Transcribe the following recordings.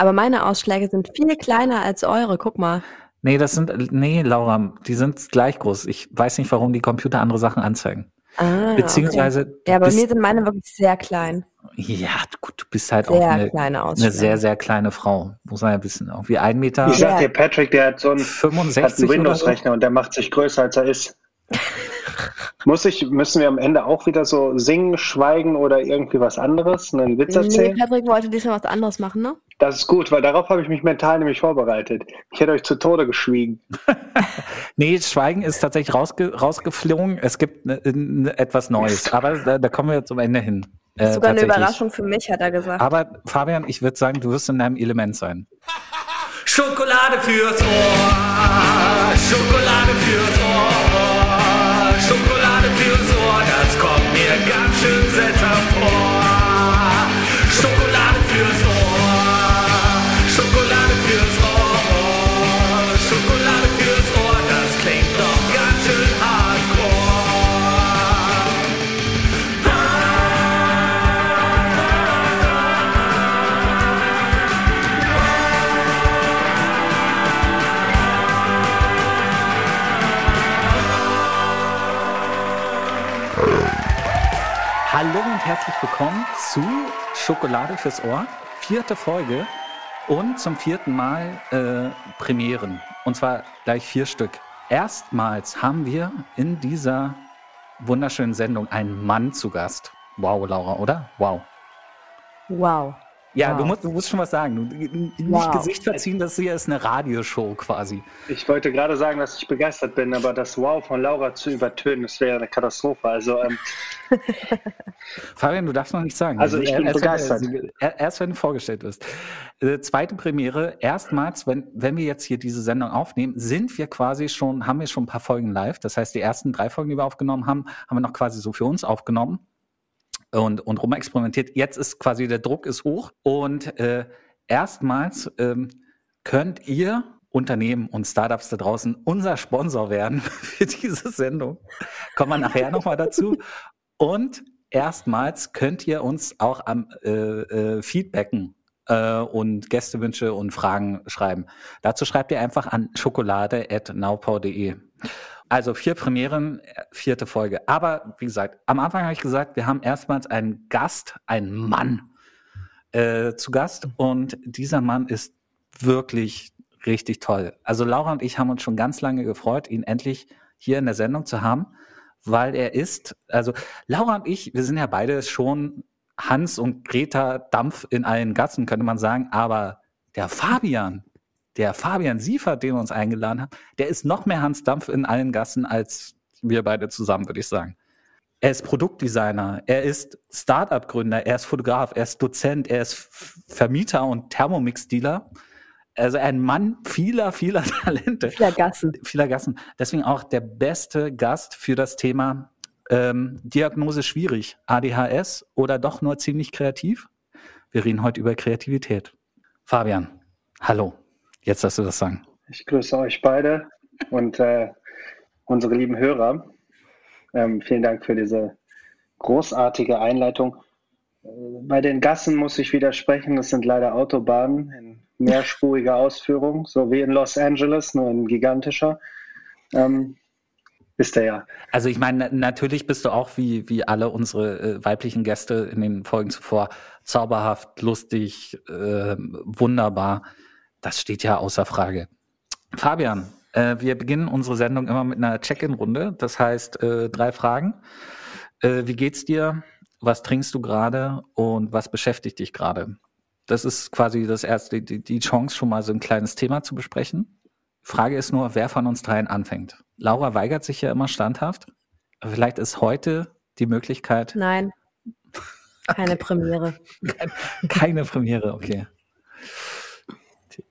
Aber meine Ausschläge sind viel kleiner als eure, guck mal. Nee, das sind, nee, Laura, die sind gleich groß. Ich weiß nicht, warum die Computer andere Sachen anzeigen. Ah, Beziehungsweise. Okay. Ja, bei bist, mir sind meine wirklich sehr klein. Ja, gut, du bist halt sehr auch eine, kleine eine sehr, sehr kleine Frau. Muss man ja wissen. Irgendwie ein Meter. Ich sag dir, Patrick, der hat so einen, 65 hat einen Windows-Rechner so? und der macht sich größer, als er ist. Muss ich, müssen wir am Ende auch wieder so singen, schweigen oder irgendwie was anderes, einen Witz erzählen? Nee, Patrick wollte diesmal was anderes machen, ne? Das ist gut, weil darauf habe ich mich mental nämlich vorbereitet. Ich hätte euch zu Tode geschwiegen. nee, Schweigen ist tatsächlich rausge rausgeflogen. Es gibt ne, ne, etwas Neues, aber da, da, kommen wir zum Ende hin. Äh, das ist sogar eine Überraschung für mich, hat er gesagt. Aber Fabian, ich würde sagen, du wirst in deinem Element sein. Schokolade fürs Ohr, Schokolade fürs Ohr, Schokolade fürs Ohr, das kommt mir ganz schön seltsam und herzlich willkommen zu Schokolade fürs Ohr, vierte Folge und zum vierten Mal äh, Premieren. Und zwar gleich vier Stück. Erstmals haben wir in dieser wunderschönen Sendung einen Mann zu Gast. Wow, Laura, oder? Wow. Wow. Ja, wow. du, musst, du musst schon was sagen. Nicht wow. Gesicht verziehen, das hier ist eine Radioshow quasi. Ich wollte gerade sagen, dass ich begeistert bin, aber das Wow von Laura zu übertönen, das wäre eine Katastrophe. Also, ähm Fabian, du darfst noch nicht sagen. Also ich bin erst, begeistert. Wenn, erst wenn du vorgestellt wirst. Äh, zweite Premiere, erstmals, wenn, wenn wir jetzt hier diese Sendung aufnehmen, sind wir quasi schon, haben wir schon ein paar Folgen live. Das heißt, die ersten drei Folgen, die wir aufgenommen haben, haben wir noch quasi so für uns aufgenommen und, und rumexperimentiert. Jetzt ist quasi der Druck ist hoch und äh, erstmals ähm, könnt ihr Unternehmen und Startups da draußen unser Sponsor werden für diese Sendung. Kommen wir nachher nochmal dazu. Und erstmals könnt ihr uns auch am äh, äh, Feedbacken äh, und Gästewünsche und Fragen schreiben. Dazu schreibt ihr einfach an schokolade.naupau.de. Also vier Premieren, vierte Folge. Aber wie gesagt, am Anfang habe ich gesagt, wir haben erstmals einen Gast, einen Mann äh, zu Gast. Und dieser Mann ist wirklich richtig toll. Also Laura und ich haben uns schon ganz lange gefreut, ihn endlich hier in der Sendung zu haben, weil er ist, also Laura und ich, wir sind ja beide schon Hans und Greta Dampf in allen Gassen, könnte man sagen, aber der Fabian, der Fabian Siefert, den wir uns eingeladen haben, der ist noch mehr Hans Dampf in allen Gassen als wir beide zusammen, würde ich sagen. Er ist Produktdesigner, er ist Startup-Gründer, er ist Fotograf, er ist Dozent, er ist Vermieter und Thermomix-Dealer. Also ein Mann vieler, vieler Talente. Vieler Gassen. Vieler Gassen. Deswegen auch der beste Gast für das Thema ähm, Diagnose schwierig, ADHS oder doch nur ziemlich kreativ. Wir reden heute über Kreativität. Fabian, hallo. Jetzt darfst du das sagen. Ich grüße euch beide und äh, unsere lieben Hörer. Ähm, vielen Dank für diese großartige Einleitung. Äh, bei den Gassen muss ich widersprechen, das sind leider Autobahnen in mehrspuriger Ausführung, so wie in Los Angeles, nur in gigantischer. Ähm, ist er ja. Also ich meine, natürlich bist du auch wie, wie alle unsere äh, weiblichen Gäste in den Folgen zuvor zauberhaft, lustig, äh, wunderbar. Das steht ja außer Frage. Fabian, äh, wir beginnen unsere Sendung immer mit einer Check-in-Runde. Das heißt, äh, drei Fragen. Äh, wie geht's dir? Was trinkst du gerade? Und was beschäftigt dich gerade? Das ist quasi das erste, die, die Chance, schon mal so ein kleines Thema zu besprechen. Frage ist nur, wer von uns dreien anfängt. Laura weigert sich ja immer standhaft. Vielleicht ist heute die Möglichkeit. Nein. Keine Premiere. keine, keine Premiere, okay.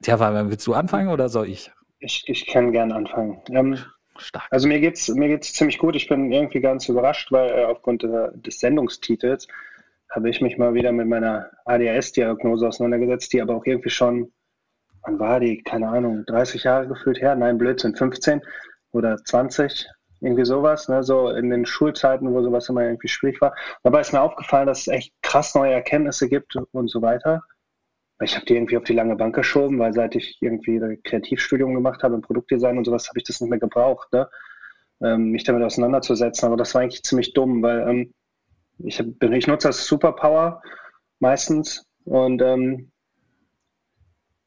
Fabian, willst du anfangen oder soll ich? Ich, ich kann gerne anfangen. Ähm, Stark. Also mir geht's mir geht's ziemlich gut. Ich bin irgendwie ganz überrascht, weil äh, aufgrund äh, des Sendungstitels habe ich mich mal wieder mit meiner ADHS-Diagnose auseinandergesetzt, die aber auch irgendwie schon, wann war die? Keine Ahnung, 30 Jahre gefühlt her? Nein, Blödsinn, 15 oder 20, irgendwie sowas, ne? so in den Schulzeiten, wo sowas immer irgendwie schwierig war. Dabei ist mir aufgefallen, dass es echt krass neue Erkenntnisse gibt und so weiter. Ich habe die irgendwie auf die lange Bank geschoben, weil seit ich irgendwie Kreativstudium gemacht habe im Produktdesign und sowas, habe ich das nicht mehr gebraucht, ne? ähm, mich damit auseinanderzusetzen. Aber das war eigentlich ziemlich dumm, weil ähm, ich, hab, ich nutze das Superpower meistens und ähm,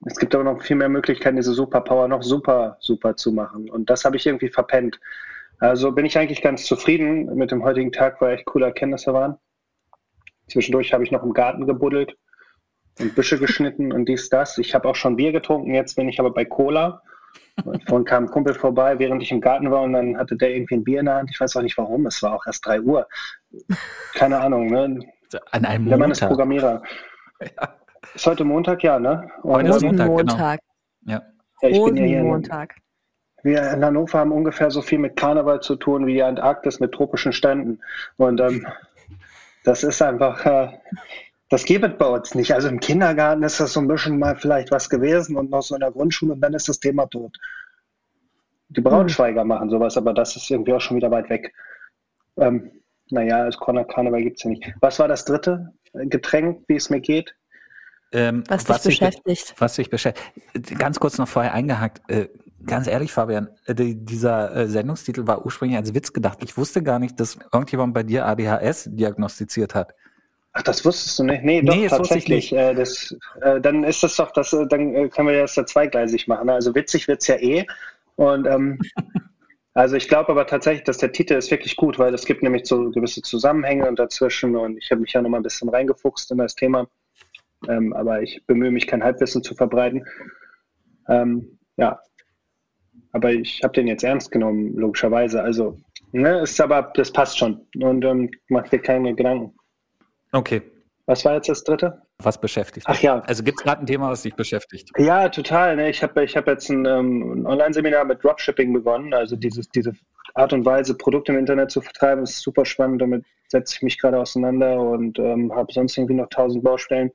es gibt aber noch viel mehr Möglichkeiten, diese Superpower noch super, super zu machen. Und das habe ich irgendwie verpennt. Also bin ich eigentlich ganz zufrieden mit dem heutigen Tag, weil echt coole Erkenntnisse waren. Zwischendurch habe ich noch im Garten gebuddelt und Büsche geschnitten und dies, das. Ich habe auch schon Bier getrunken, jetzt bin ich aber bei Cola. Vorhin kam ein Kumpel vorbei, während ich im Garten war und dann hatte der irgendwie ein Bier in der Hand. Ich weiß auch nicht warum, es war auch erst 3 Uhr. Keine Ahnung, ne? An einem der Mann ist Programmierer. Ja. Ist heute Montag, ja, ne? Und heute ist Montag, Montag. Genau. Ja. ja ich bin ja hier Montag. wir in Hannover haben ungefähr so viel mit Karneval zu tun wie die Antarktis mit tropischen Ständen. Und ähm, das ist einfach, äh, das gibt es bei uns nicht. Also im Kindergarten ist das so ein bisschen mal vielleicht was gewesen und noch so in der Grundschule und dann ist das Thema tot. Die Braunschweiger machen sowas, aber das ist irgendwie auch schon wieder weit weg. Ähm, naja, das Karneval gibt es ja nicht. Was war das dritte Getränk, wie es mir geht? Ähm, was, was dich beschäftigt. was dich beschäftigt. Ganz kurz noch vorher eingehakt. Äh, ganz ehrlich, Fabian, äh, die, dieser äh, Sendungstitel war ursprünglich als Witz gedacht. Ich wusste gar nicht, dass irgendjemand bei dir ADHS diagnostiziert hat. Ach, das wusstest du nicht? Nee, doch, nee, tatsächlich. Äh, das, äh, dann ist das doch, das, äh, dann können wir das ja zweigleisig machen. Also witzig wird's ja eh. Und ähm, also ich glaube aber tatsächlich, dass der Titel ist wirklich gut, weil es gibt nämlich so gewisse Zusammenhänge und dazwischen und ich habe mich ja noch mal ein bisschen reingefuchst in das Thema. Ähm, aber ich bemühe mich, kein Halbwissen zu verbreiten. Ähm, ja, aber ich habe den jetzt ernst genommen, logischerweise. Also, ne, ist aber, das passt schon. Und ähm, mach dir keine Gedanken. Okay. Was war jetzt das dritte? Was beschäftigt dich? Ach ja. Also gibt es gerade ein Thema, was dich beschäftigt? Ja, total. Ne? Ich habe ich hab jetzt ein, ähm, Online-Seminar mit Dropshipping begonnen. Also dieses, diese Art und Weise, Produkte im Internet zu vertreiben, ist super spannend. Damit setze ich mich gerade auseinander und ähm, habe sonst irgendwie noch tausend Baustellen.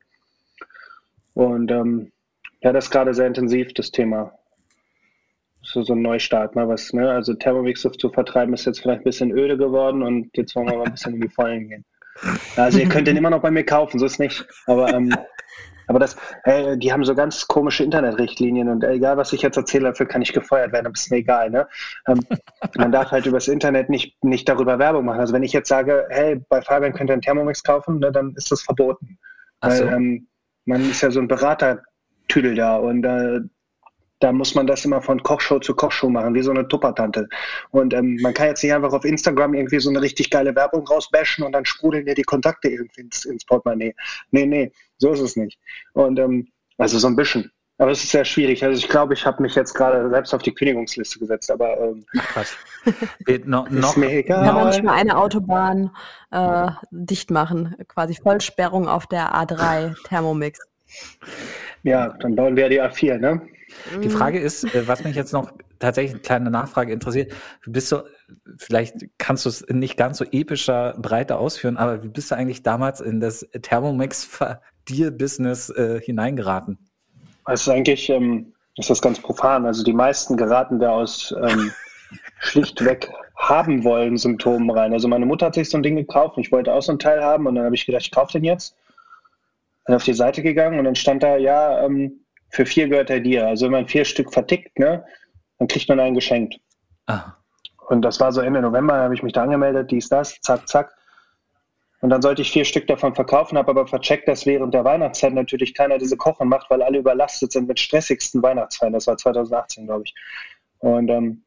Und ähm, ja, das ist gerade sehr intensiv, das Thema. So, so ein Neustart, mal was, ne? Also Thermomix zu vertreiben ist jetzt vielleicht ein bisschen öde geworden und jetzt wollen wir mal ein bisschen in die Vollen gehen. Also ihr könnt den immer noch bei mir kaufen, so ist nicht. Aber, ähm, aber das, äh, die haben so ganz komische Internetrichtlinien und egal was ich jetzt erzähle, dafür kann ich gefeuert werden, das ist mir egal. Ne? Ähm, man darf halt übers Internet nicht, nicht darüber Werbung machen. Also wenn ich jetzt sage, hey, bei Fabian könnt ihr einen Thermomix kaufen, ne, dann ist das verboten. Ach so. Weil, ähm, man ist ja so ein Beratertüdel da und äh, da muss man das immer von Kochshow zu Kochshow machen, wie so eine Tuppertante. Und ähm, man kann jetzt nicht einfach auf Instagram irgendwie so eine richtig geile Werbung rausbashen und dann sprudeln dir die Kontakte irgendwie ins, ins Portemonnaie. Nee, nee, so ist es nicht. Und ähm, also so ein bisschen. Aber es ist sehr schwierig. Also ich glaube, ich habe mich jetzt gerade selbst auf die Kündigungsliste gesetzt, aber ähm, Krass. no, noch, ist mir egal. Kann man nicht mal eine Autobahn äh, dicht machen, quasi Vollsperrung auf der A3 Thermomix. Ja, dann bauen wir die A4, ne? Die Frage ist, äh, was mich jetzt noch tatsächlich eine kleine Nachfrage interessiert, bist du, vielleicht kannst du es nicht ganz so epischer Breite ausführen, aber wie bist du eigentlich damals in das Thermomix-Deal-Business äh, hineingeraten? Also eigentlich ähm, ist das ganz profan. Also die meisten geraten da aus ähm, schlichtweg haben wollen Symptomen rein. Also meine Mutter hat sich so ein Ding gekauft und ich wollte auch so ein Teil haben und dann habe ich gedacht, ich kaufe den jetzt. Bin auf die Seite gegangen und dann stand da, ja, ähm, für vier gehört er dir. Also wenn man vier Stück vertickt, ne, dann kriegt man einen geschenkt. Ah. Und das war so Ende November, da habe ich mich da angemeldet, dies, das, zack, zack. Und dann sollte ich vier Stück davon verkaufen, habe aber vercheckt, dass während der Weihnachtszeit natürlich keiner diese Kochen macht, weil alle überlastet sind mit stressigsten Weihnachtsfeiern. Das war 2018, glaube ich. Und ähm,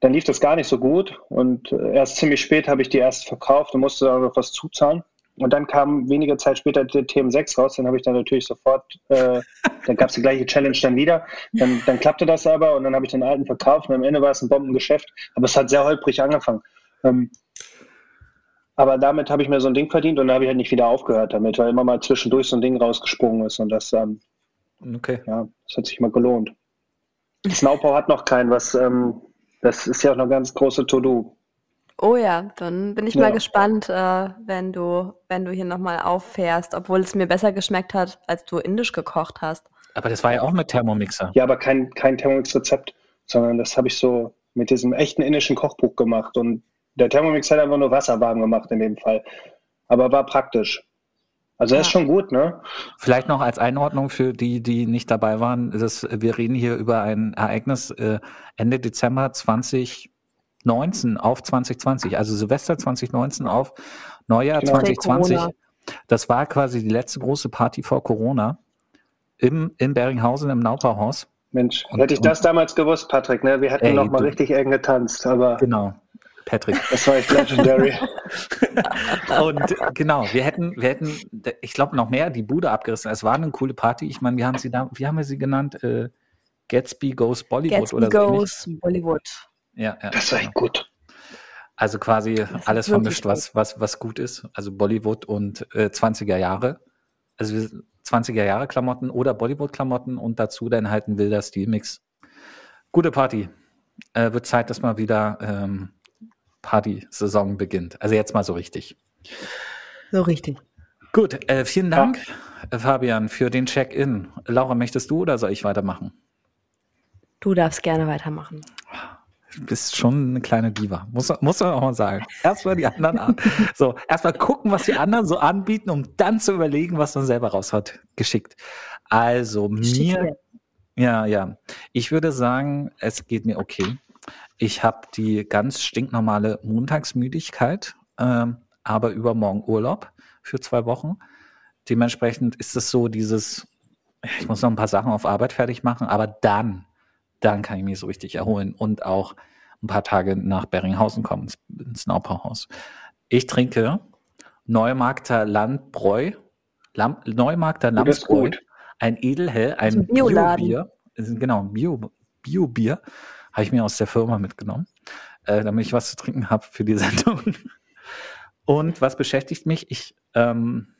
dann lief das gar nicht so gut. Und äh, erst ziemlich spät habe ich die erst verkauft und musste dann noch was zuzahlen. Und dann kam wenige Zeit später der TM6 raus, den habe ich dann natürlich sofort, äh, dann gab es die gleiche Challenge dann wieder. Dann, dann klappte das aber und dann habe ich den alten verkauft und am Ende war es ein Bombengeschäft. Aber es hat sehr holprig angefangen. Ähm, aber damit habe ich mir so ein Ding verdient und da habe ich halt nicht wieder aufgehört damit, weil immer mal zwischendurch so ein Ding rausgesprungen ist und das, ähm, okay. ja, das hat sich mal gelohnt. Snowpow hat noch keinen, was, ähm, das ist ja auch eine ganz große To-Do. Oh ja, dann bin ich ja. mal gespannt, äh, wenn du, wenn du hier nochmal auffährst, obwohl es mir besser geschmeckt hat, als du indisch gekocht hast. Aber das war ja auch mit Thermomixer. Ja, aber kein, kein Thermomix-Rezept, sondern das habe ich so mit diesem echten indischen Kochbuch gemacht. Und der Thermomix hat einfach nur Wasser warm gemacht in dem Fall. Aber war praktisch. Also er ist schon gut, ne? Vielleicht noch als Einordnung für die, die nicht dabei waren. Das, wir reden hier über ein Ereignis äh, Ende Dezember 2019 auf 2020, also Silvester 2019 auf Neujahr genau. 2020. Das war quasi die letzte große Party vor Corona im, in Beringhausen im Naupauhaus. Mensch, und, hätte ich das damals gewusst, Patrick, ne? Wir hätten ey, noch mal du, richtig eng getanzt, aber. Genau. Patrick. Das war echt legendary. und genau, wir hätten, wir hätten, ich glaube, noch mehr die Bude abgerissen. Es war eine coole Party. Ich meine, wir haben sie da, wie haben wir sie genannt? Äh, Gatsby Goes Bollywood Gatsby oder so. Goes Bollywood. Ja, ja. Das war echt gut. Also quasi alles vermischt, was, was, was gut ist. Also Bollywood und äh, 20er Jahre. Also 20er Jahre Klamotten oder Bollywood Klamotten und dazu dann halt ein wilder Stilmix. Gute Party. Äh, wird Zeit, dass mal wieder ähm, Party-Saison beginnt. Also jetzt mal so richtig. So richtig. Gut, äh, vielen Dank, ja. Fabian, für den Check-in. Laura, möchtest du oder soll ich weitermachen? Du darfst gerne weitermachen. Du bist schon eine kleine Diva, muss, muss man auch mal sagen. Erstmal die anderen an. So, erstmal gucken, was die anderen so anbieten, um dann zu überlegen, was man selber raus hat, geschickt. Also mir, ja, ja. Ich würde sagen, es geht mir okay. Ich habe die ganz stinknormale Montagsmüdigkeit, ähm, aber übermorgen Urlaub für zwei Wochen. Dementsprechend ist es so dieses, ich muss noch ein paar Sachen auf Arbeit fertig machen, aber dann, dann kann ich mich so richtig erholen und auch ein paar Tage nach Beringhausen kommen, ins, ins Naupauhaus. Ich trinke Neumarkter Landbräu, Lam, Neumarkter Landbräu, ein Edelhell, ein Bio-Bier, genau, Bio, Bio-Bier habe ich mir aus der Firma mitgenommen, äh, damit ich was zu trinken habe für die Sendung. Und was beschäftigt mich? Ich, ähm,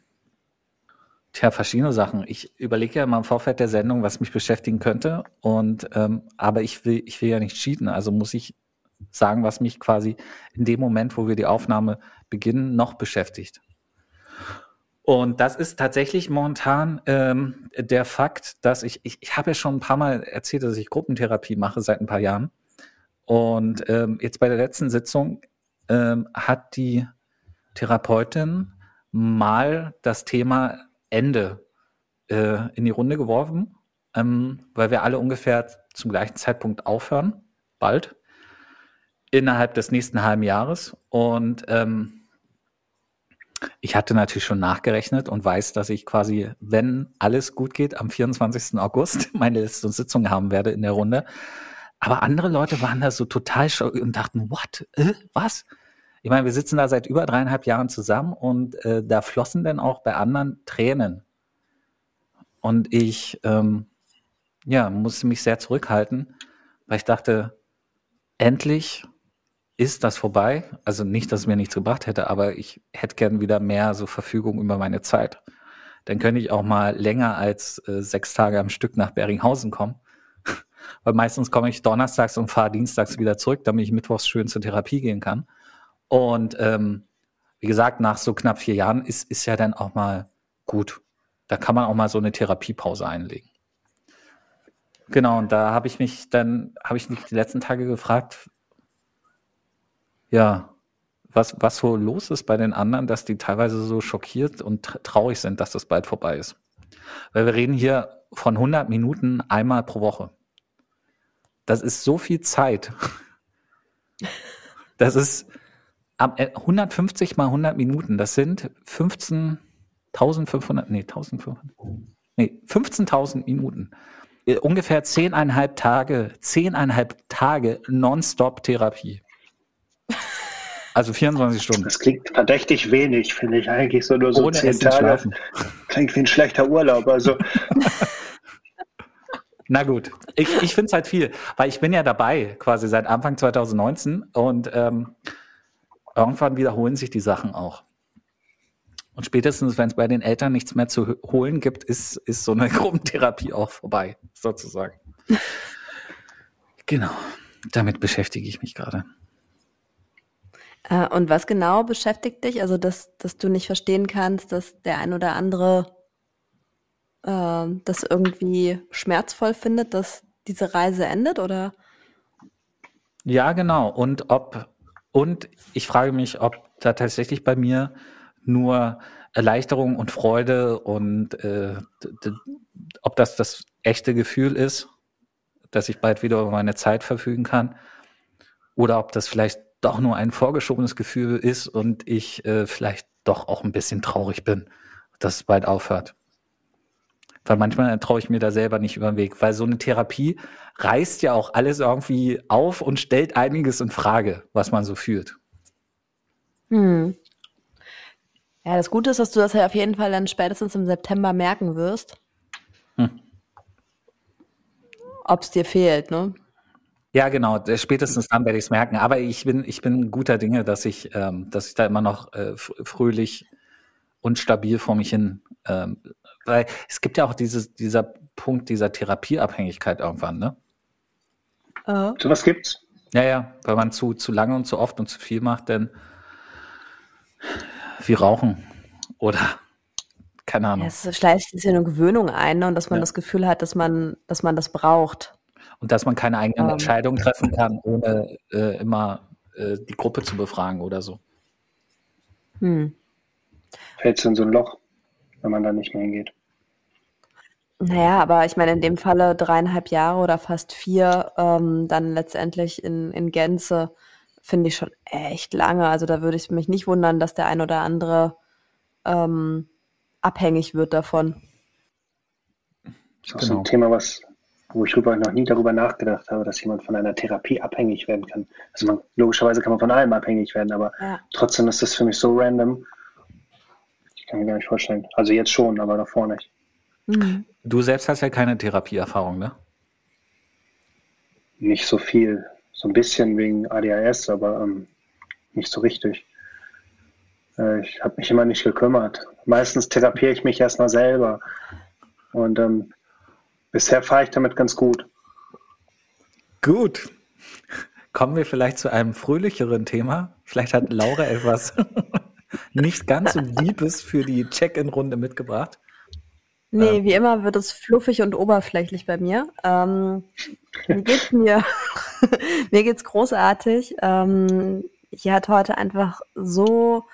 tja, verschiedene Sachen. Ich überlege ja immer im Vorfeld der Sendung, was mich beschäftigen könnte. Und ähm, aber ich will, ich will ja nicht cheaten, also muss ich sagen, was mich quasi in dem Moment, wo wir die Aufnahme beginnen, noch beschäftigt. Und das ist tatsächlich momentan ähm, der Fakt, dass ich, ich, ich habe ja schon ein paar Mal erzählt, dass ich Gruppentherapie mache seit ein paar Jahren. Und ähm, jetzt bei der letzten Sitzung ähm, hat die Therapeutin mal das Thema Ende äh, in die Runde geworfen, ähm, weil wir alle ungefähr zum gleichen Zeitpunkt aufhören, bald, innerhalb des nächsten halben Jahres. Und ähm, ich hatte natürlich schon nachgerechnet und weiß, dass ich quasi, wenn alles gut geht, am 24. August meine letzte Sitzung haben werde in der Runde. Aber andere Leute waren da so total schock und dachten, what? Äh, was? Ich meine, wir sitzen da seit über dreieinhalb Jahren zusammen und äh, da flossen dann auch bei anderen Tränen. Und ich, ähm, ja, musste mich sehr zurückhalten, weil ich dachte, endlich ist das vorbei. Also nicht, dass es mir nichts gebracht hätte, aber ich hätte gern wieder mehr so Verfügung über meine Zeit. Dann könnte ich auch mal länger als äh, sechs Tage am Stück nach Beringhausen kommen. Weil meistens komme ich donnerstags und fahre dienstags wieder zurück, damit ich mittwochs schön zur Therapie gehen kann. Und ähm, wie gesagt, nach so knapp vier Jahren ist, ist ja dann auch mal gut. Da kann man auch mal so eine Therapiepause einlegen. Genau, und da habe ich mich dann, habe ich mich die letzten Tage gefragt, ja, was, was so los ist bei den anderen, dass die teilweise so schockiert und traurig sind, dass das bald vorbei ist. Weil wir reden hier von 100 Minuten einmal pro Woche. Das ist so viel Zeit. Das ist 150 äh, mal 100 Minuten. Das sind 15.500, nee, 1.500, nee, 15.000 Minuten. Äh, ungefähr zehneinhalb Tage, zehneinhalb Tage Nonstop-Therapie. Also 24 Stunden. Das klingt verdächtig wenig, finde ich eigentlich so nur so Ohne zehn Tage. Schlafen. Klingt wie ein schlechter Urlaub. Also. Na gut, ich, ich finde es halt viel, weil ich bin ja dabei quasi seit Anfang 2019 und ähm, irgendwann wiederholen sich die Sachen auch. Und spätestens, wenn es bei den Eltern nichts mehr zu holen gibt, ist, ist so eine Gruppentherapie auch vorbei, sozusagen. genau, damit beschäftige ich mich gerade. Äh, und was genau beschäftigt dich? Also, dass, dass du nicht verstehen kannst, dass der ein oder andere äh, das irgendwie schmerzvoll findet, dass diese Reise endet, oder? Ja, genau. Und ob, und ich frage mich, ob da tatsächlich bei mir nur Erleichterung und Freude und äh, ob das das echte Gefühl ist, dass ich bald wieder über meine Zeit verfügen kann oder ob das vielleicht doch nur ein vorgeschobenes Gefühl ist und ich äh, vielleicht doch auch ein bisschen traurig bin, dass es bald aufhört. Weil manchmal traue ich mir da selber nicht über den Weg, weil so eine Therapie reißt ja auch alles irgendwie auf und stellt einiges in Frage, was man so fühlt. Hm. Ja, das Gute ist, dass du das ja auf jeden Fall dann spätestens im September merken wirst. Hm. Ob es dir fehlt, ne? Ja, genau. Spätestens dann werde ich es merken. Aber ich bin, ich bin guter Dinge, dass ich, ähm, dass ich da immer noch äh, fröhlich und stabil vor mich hin, ähm, weil es gibt ja auch dieses, dieser Punkt dieser Therapieabhängigkeit irgendwann, ne? Uh. So was gibt's? Ja, ja, weil man zu, zu lange und zu oft und zu viel macht, denn wie Rauchen oder keine Ahnung. Ja, es schleicht sich eine Gewöhnung ein ne? und dass man ja. das Gefühl hat, dass man, dass man das braucht und dass man keine eigenen um. Entscheidungen treffen kann, ohne äh, immer äh, die Gruppe zu befragen oder so. Hm. Fällt in so ein Loch, wenn man da nicht mehr hingeht. Naja, aber ich meine, in dem Falle dreieinhalb Jahre oder fast vier, ähm, dann letztendlich in, in Gänze, finde ich schon echt lange. Also da würde ich mich nicht wundern, dass der ein oder andere ähm, abhängig wird davon. Das ist genau. so ein Thema, was wo ich drüber noch nie darüber nachgedacht habe, dass jemand von einer Therapie abhängig werden kann. Also man, logischerweise kann man von allem abhängig werden, aber ja. trotzdem ist das für mich so random. Ich kann mir gar nicht vorstellen. Also jetzt schon, aber davor nicht. Mhm. Du selbst hast ja keine Therapieerfahrung, ne? Nicht so viel. So ein bisschen wegen ADHS, aber ähm, nicht so richtig. Äh, ich habe mich immer nicht gekümmert. Meistens therapiere ich mich erstmal selber. Und ähm, Bisher fahre ich damit ganz gut. Gut. Kommen wir vielleicht zu einem fröhlicheren Thema. Vielleicht hat Laura etwas nicht ganz so Liebes für die Check-in-Runde mitgebracht. Nee, ähm. wie immer wird es fluffig und oberflächlich bei mir. Ähm, wie geht's mir? mir geht's großartig. Ähm, hier hat heute einfach so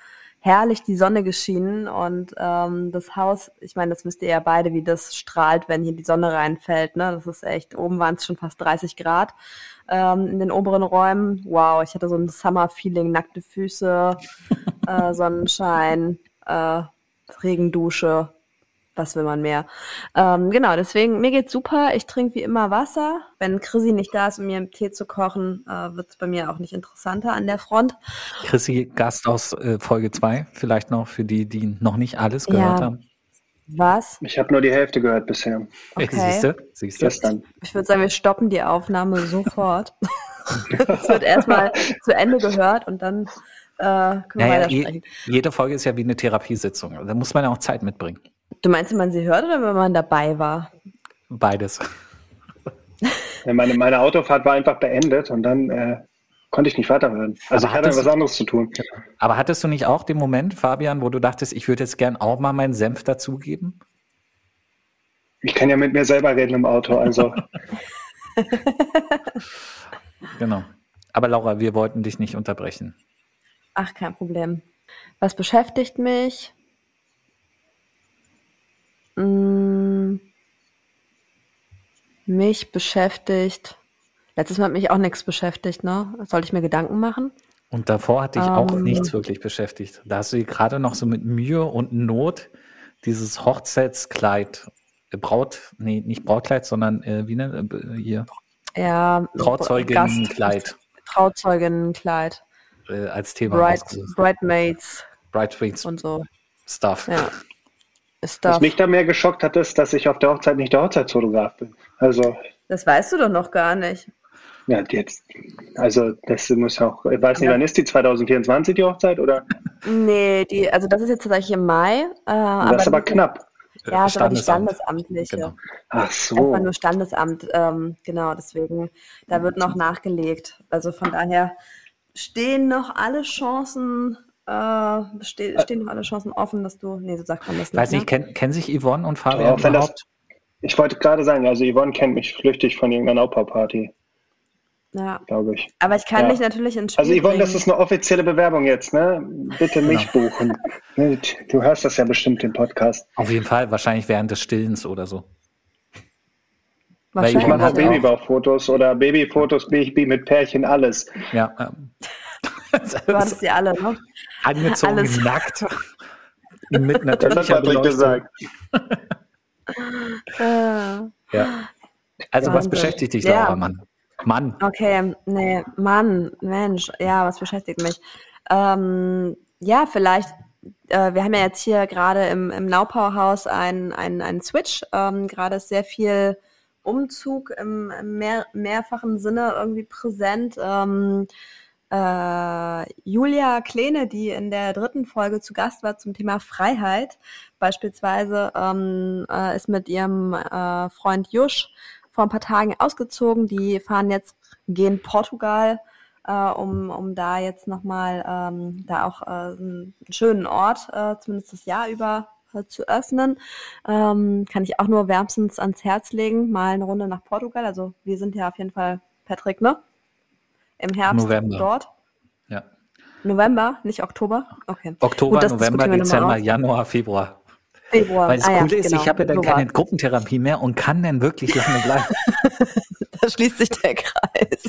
herrlich die Sonne geschienen und ähm, das Haus, ich meine, das wisst ihr ja beide, wie das strahlt, wenn hier die Sonne reinfällt. Ne? Das ist echt, oben waren es schon fast 30 Grad ähm, in den oberen Räumen. Wow, ich hatte so ein Summer-Feeling, nackte Füße, äh, Sonnenschein, äh, Regendusche, was will man mehr? Ähm, genau, deswegen, mir geht's super. Ich trinke wie immer Wasser. Wenn Chrissy nicht da ist, um mir einen Tee zu kochen, äh, wird es bei mir auch nicht interessanter an der Front. Chrissy, Gast aus äh, Folge 2, vielleicht noch für die, die noch nicht alles gehört ja. haben. Was? Ich habe nur die Hälfte gehört bisher. Okay. Siehst du? Siehst du? Ich würde sagen, wir stoppen die Aufnahme sofort. Es wird erstmal zu Ende gehört und dann äh, können wir naja, je, jede Folge ist ja wie eine Therapiesitzung. Da muss man ja auch Zeit mitbringen. Du meinst, wenn man sie hört oder wenn man dabei war? Beides. Ja, meine, meine Autofahrt war einfach beendet und dann äh, konnte ich nicht weiterhören. Also aber ich hatte was anderes zu tun. Aber hattest du nicht auch den Moment, Fabian, wo du dachtest, ich würde jetzt gern auch mal meinen Senf dazugeben? Ich kann ja mit mir selber reden im Auto, also. genau. Aber Laura, wir wollten dich nicht unterbrechen. Ach, kein Problem. Was beschäftigt mich? Mm, mich beschäftigt. Letztes Mal hat mich auch nichts beschäftigt, ne? Sollte ich mir Gedanken machen? Und davor hatte ich um, auch ähm. nichts wirklich beschäftigt. Da hast du gerade noch so mit Mühe und Not dieses Hochzeitskleid, äh, Braut, nee, nicht Brautkleid, sondern äh, wie nennt äh, hier? Ja, Trauzeuginnenkleid. Trauzeuginnenkleid. Äh, als Thema. Bright, Bridesmaids. Bridesmaids. Und so. Stuff. Ja. Was mich da mehr geschockt hat, ist, dass ich auf der Hochzeit nicht der Hochzeitsfotograf bin. Also. Das weißt du doch noch gar nicht. Ja, jetzt. Also, das muss auch. Ich weiß nicht, wann ist die 2024 die Hochzeit, oder? Nee, die, also das ist jetzt tatsächlich im Mai. Äh, das aber ist aber knapp. Ja, das ist aber die standesamtliche. Genau. Ach so. Einfach nur Standesamt, ähm, genau, deswegen, da wird noch nachgelegt. Also von daher stehen noch alle Chancen äh, ste stehen noch alle Chancen offen, dass du. Nee, so sagt man das nicht. Weiß nicht, ne? kennen, kennen sich Yvonne und Fabian auch überhaupt? Das, ich wollte gerade sagen, also Yvonne kennt mich flüchtig von irgendeiner Opera-Party. ja. glaube ich. Aber ich kann ja. mich natürlich ins Spiel Also Yvonne, das ist eine offizielle Bewerbung jetzt, ne? Bitte mich genau. buchen. Du hörst das ja bestimmt im Podcast. Auf jeden Fall, wahrscheinlich während des Stillens oder so. Weil ich mache Babybauchfotos oder Babyfotos, Baby mit Pärchen, alles. Ja. Ähm. du hattest sie alle, ne? Angezogen, alles. nackt. mit natürlicher Das hat gesagt. ja. Also was beschäftigt dich, ja. Mann? Mann. Okay, nee, Mann, Mensch, ja, was beschäftigt mich? Ähm, ja, vielleicht, äh, wir haben ja jetzt hier gerade im, im Naupauhaus einen ein Switch. Ähm, gerade ist sehr viel Umzug im, im mehr, mehrfachen Sinne irgendwie präsent. Ähm, äh, Julia Kleene, die in der dritten Folge zu Gast war zum Thema Freiheit, beispielsweise, ähm, äh, ist mit ihrem äh, Freund Jusch vor ein paar Tagen ausgezogen. Die fahren jetzt, gehen Portugal, äh, um, um da jetzt nochmal ähm, da auch äh, einen schönen Ort, äh, zumindest das Jahr über, äh, zu öffnen. Ähm, kann ich auch nur wärmstens ans Herz legen, mal eine Runde nach Portugal. Also wir sind ja auf jeden Fall, Patrick, ne? Im Herbst November. dort. Ja. November, nicht Oktober? Okay. Oktober, Gut, November, Dezember, Januar, Februar. Februar. Weil das ah, Coole ja, ist, genau. ich habe ja dann keine Gruppentherapie mehr und kann dann wirklich lange bleiben. da schließt sich der Kreis.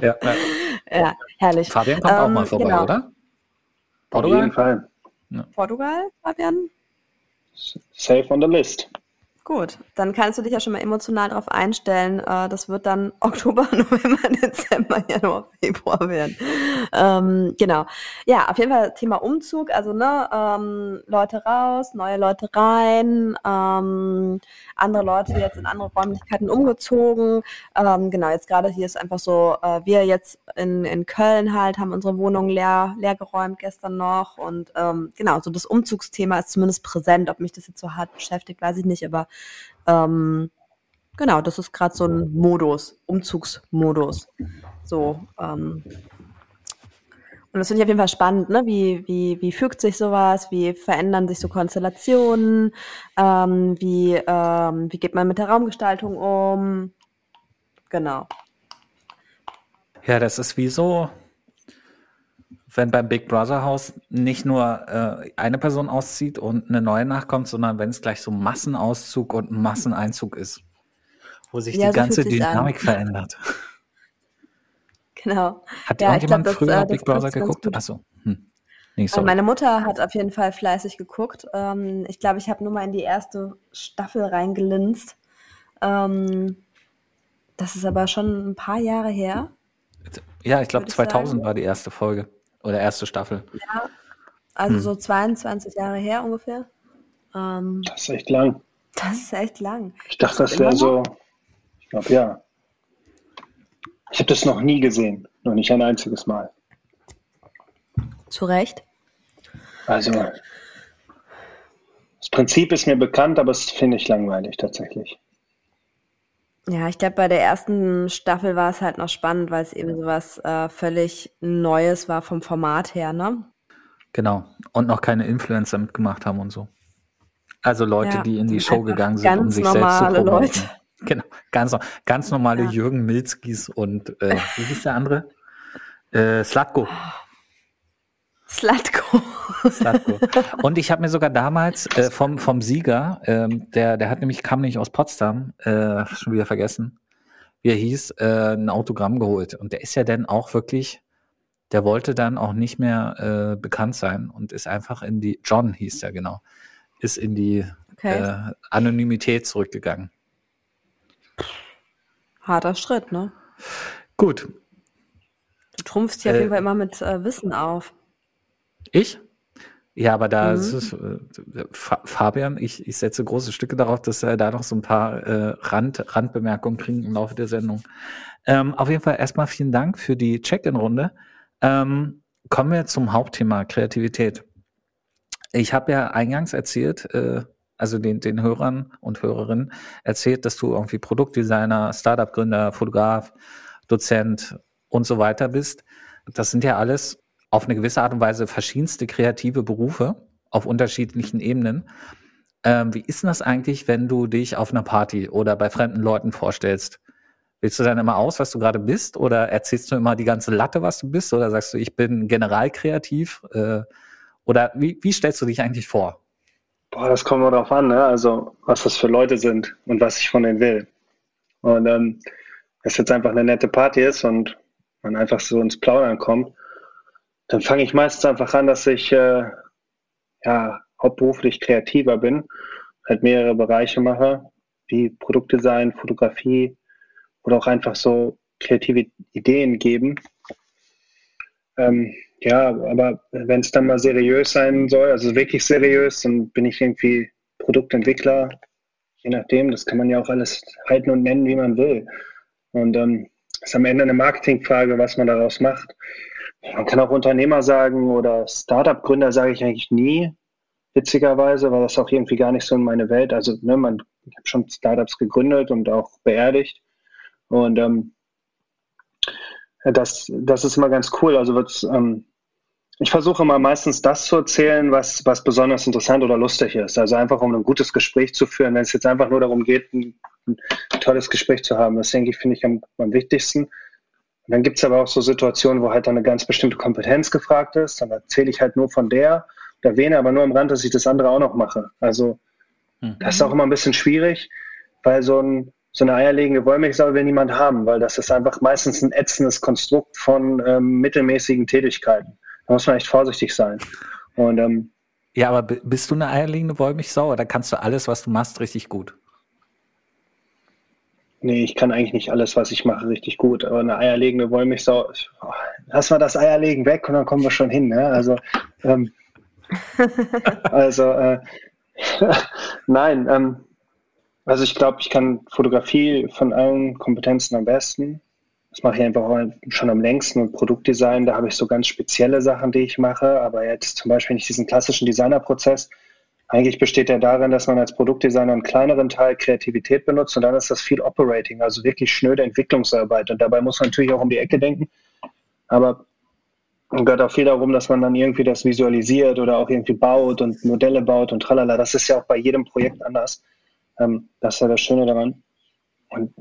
Ja, ja, ja. ja herrlich. Fabian kommt ähm, auch mal vorbei, genau. oder? Portugal? Auf jeden Fall. Portugal, Fabian? Safe on the list. Gut, dann kannst du dich ja schon mal emotional darauf einstellen. Äh, das wird dann Oktober, November, Dezember, Januar, Februar werden. Ähm, genau. Ja, auf jeden Fall Thema Umzug. Also ne, ähm, Leute raus, neue Leute rein, ähm, andere Leute jetzt in andere Räumlichkeiten umgezogen. Ähm, genau, jetzt gerade hier ist einfach so, äh, wir jetzt in, in Köln halt haben unsere Wohnung leer, leer geräumt gestern noch. Und ähm, genau, so das Umzugsthema ist zumindest präsent. Ob mich das jetzt so hart beschäftigt, weiß ich nicht, aber ähm, genau, das ist gerade so ein Modus, Umzugsmodus. So, ähm, und das finde ich auf jeden Fall spannend, ne? Wie, wie, wie fügt sich sowas? Wie verändern sich so Konstellationen? Ähm, wie, ähm, wie geht man mit der Raumgestaltung um? Genau. Ja, das ist wie so, wenn beim Big Brother Haus nicht nur äh, eine Person auszieht und eine neue nachkommt, sondern wenn es gleich so Massenauszug und Masseneinzug ist, wo sich ja, die so ganze Dynamik verändert. Genau. Hat ja, irgendjemand glaub, früher das, äh, Big Brother geguckt? Achso. Hm. Nee, also meine Mutter hat auf jeden Fall fleißig geguckt. Ähm, ich glaube, ich habe nur mal in die erste Staffel reingelinst. Ähm, das ist aber schon ein paar Jahre her. Ja, ich glaube 2000 sagen. war die erste Folge. Oder erste Staffel. Ja, also hm. so 22 Jahre her ungefähr. Ähm, das ist echt lang. Das ist echt lang. Ich dachte, das wäre so, ich glaube ja. Ich habe das noch nie gesehen, noch nicht ein einziges Mal. Zu Recht. Also, das Prinzip ist mir bekannt, aber es finde ich langweilig tatsächlich. Ja, ich glaube, bei der ersten Staffel war es halt noch spannend, weil es eben so was äh, völlig Neues war vom Format her, ne? Genau. Und noch keine Influencer mitgemacht haben und so. Also Leute, ja, die in die Show gegangen sind, um sich selbst zu promoten. Leute. Genau, ganz, ganz normale ja. Jürgen Milzkis und äh, wie hieß der andere? Äh, Slatko. Slatko. Slatko. Und ich habe mir sogar damals äh, vom, vom Sieger, ähm, der, der hat nämlich, kam nicht aus Potsdam, äh, schon wieder vergessen, wie er hieß, äh, ein Autogramm geholt. Und der ist ja dann auch wirklich, der wollte dann auch nicht mehr äh, bekannt sein und ist einfach in die, John hieß der genau, ist in die okay. äh, Anonymität zurückgegangen. Harter Schritt, ne? Gut. Du trumpfst hier äh, auf jeden Fall immer mit äh, Wissen auf. Ich? Ja, aber da mhm. ist es, äh, Fabian, ich, ich setze große Stücke darauf, dass er da noch so ein paar äh, Rand, Randbemerkungen kriegen im Laufe der Sendung. Ähm, auf jeden Fall erstmal vielen Dank für die Check-in-Runde. Ähm, kommen wir zum Hauptthema Kreativität. Ich habe ja eingangs erzählt, äh, also den, den Hörern und Hörerinnen erzählt, dass du irgendwie Produktdesigner, Startup-Gründer, Fotograf, Dozent und so weiter bist. Das sind ja alles auf eine gewisse Art und Weise verschiedenste kreative Berufe auf unterschiedlichen Ebenen. Ähm, wie ist denn das eigentlich, wenn du dich auf einer Party oder bei fremden Leuten vorstellst? Willst du dann immer aus, was du gerade bist? Oder erzählst du immer die ganze Latte, was du bist? Oder sagst du, ich bin generalkreativ? Äh, oder wie, wie stellst du dich eigentlich vor? Boah, das kommt nur darauf an, ne? Also, was das für Leute sind und was ich von denen will. Und ähm, es jetzt einfach eine nette Party ist und man einfach so ins Plaudern kommt, dann fange ich meistens einfach an, dass ich äh, ja hauptberuflich kreativer bin, halt mehrere Bereiche mache, wie Produktdesign, Fotografie oder auch einfach so kreative Ideen geben. Ähm, ja, aber wenn es dann mal seriös sein soll, also wirklich seriös, dann bin ich irgendwie Produktentwickler, je nachdem, das kann man ja auch alles halten und nennen, wie man will. Und ähm, ist am Ende eine Marketingfrage, was man daraus macht. Man kann auch Unternehmer sagen oder Startup-Gründer sage ich eigentlich nie, witzigerweise, weil das auch irgendwie gar nicht so in meine Welt. Also, ne, man, ich habe schon Startups gegründet und auch beerdigt. Und ähm, das, das ist immer ganz cool. Also wird's, ähm, ich versuche immer meistens das zu erzählen, was, was besonders interessant oder lustig ist. Also einfach, um ein gutes Gespräch zu führen. Wenn es jetzt einfach nur darum geht, ein, ein tolles Gespräch zu haben, das denke ich, finde ich am, am wichtigsten. Und dann gibt es aber auch so Situationen, wo halt eine ganz bestimmte Kompetenz gefragt ist. Dann erzähle ich halt nur von der erwähne aber nur am Rand, dass ich das andere auch noch mache. Also mhm. das ist auch immer ein bisschen schwierig, weil so, ein, so eine eierlegende Wollmilchsau will niemand haben, weil das ist einfach meistens ein ätzendes Konstrukt von ähm, mittelmäßigen Tätigkeiten. Da muss man echt vorsichtig sein. Und, ähm, ja, aber bist du eine eierlegende Wollmilchsau oder kannst du alles, was du machst, richtig gut? Nee, ich kann eigentlich nicht alles, was ich mache, richtig gut. Aber eine eierlegende Wollmilchsau, oh, lass mal das Eierlegen weg und dann kommen wir schon hin. Ne? Also ähm, also äh, nein, ähm, also ich glaube, ich kann Fotografie von allen Kompetenzen am besten. Das mache ich einfach schon am längsten und Produktdesign, da habe ich so ganz spezielle Sachen, die ich mache. Aber jetzt zum Beispiel, ich diesen klassischen Designerprozess, eigentlich besteht der darin, dass man als Produktdesigner einen kleineren Teil Kreativität benutzt und dann ist das viel Operating, also wirklich schnöde Entwicklungsarbeit. Und dabei muss man natürlich auch um die Ecke denken. Aber gehört auch viel darum, dass man dann irgendwie das visualisiert oder auch irgendwie baut und Modelle baut und tralala. Das ist ja auch bei jedem Projekt anders. Ähm, das ist ja das Schöne daran. Und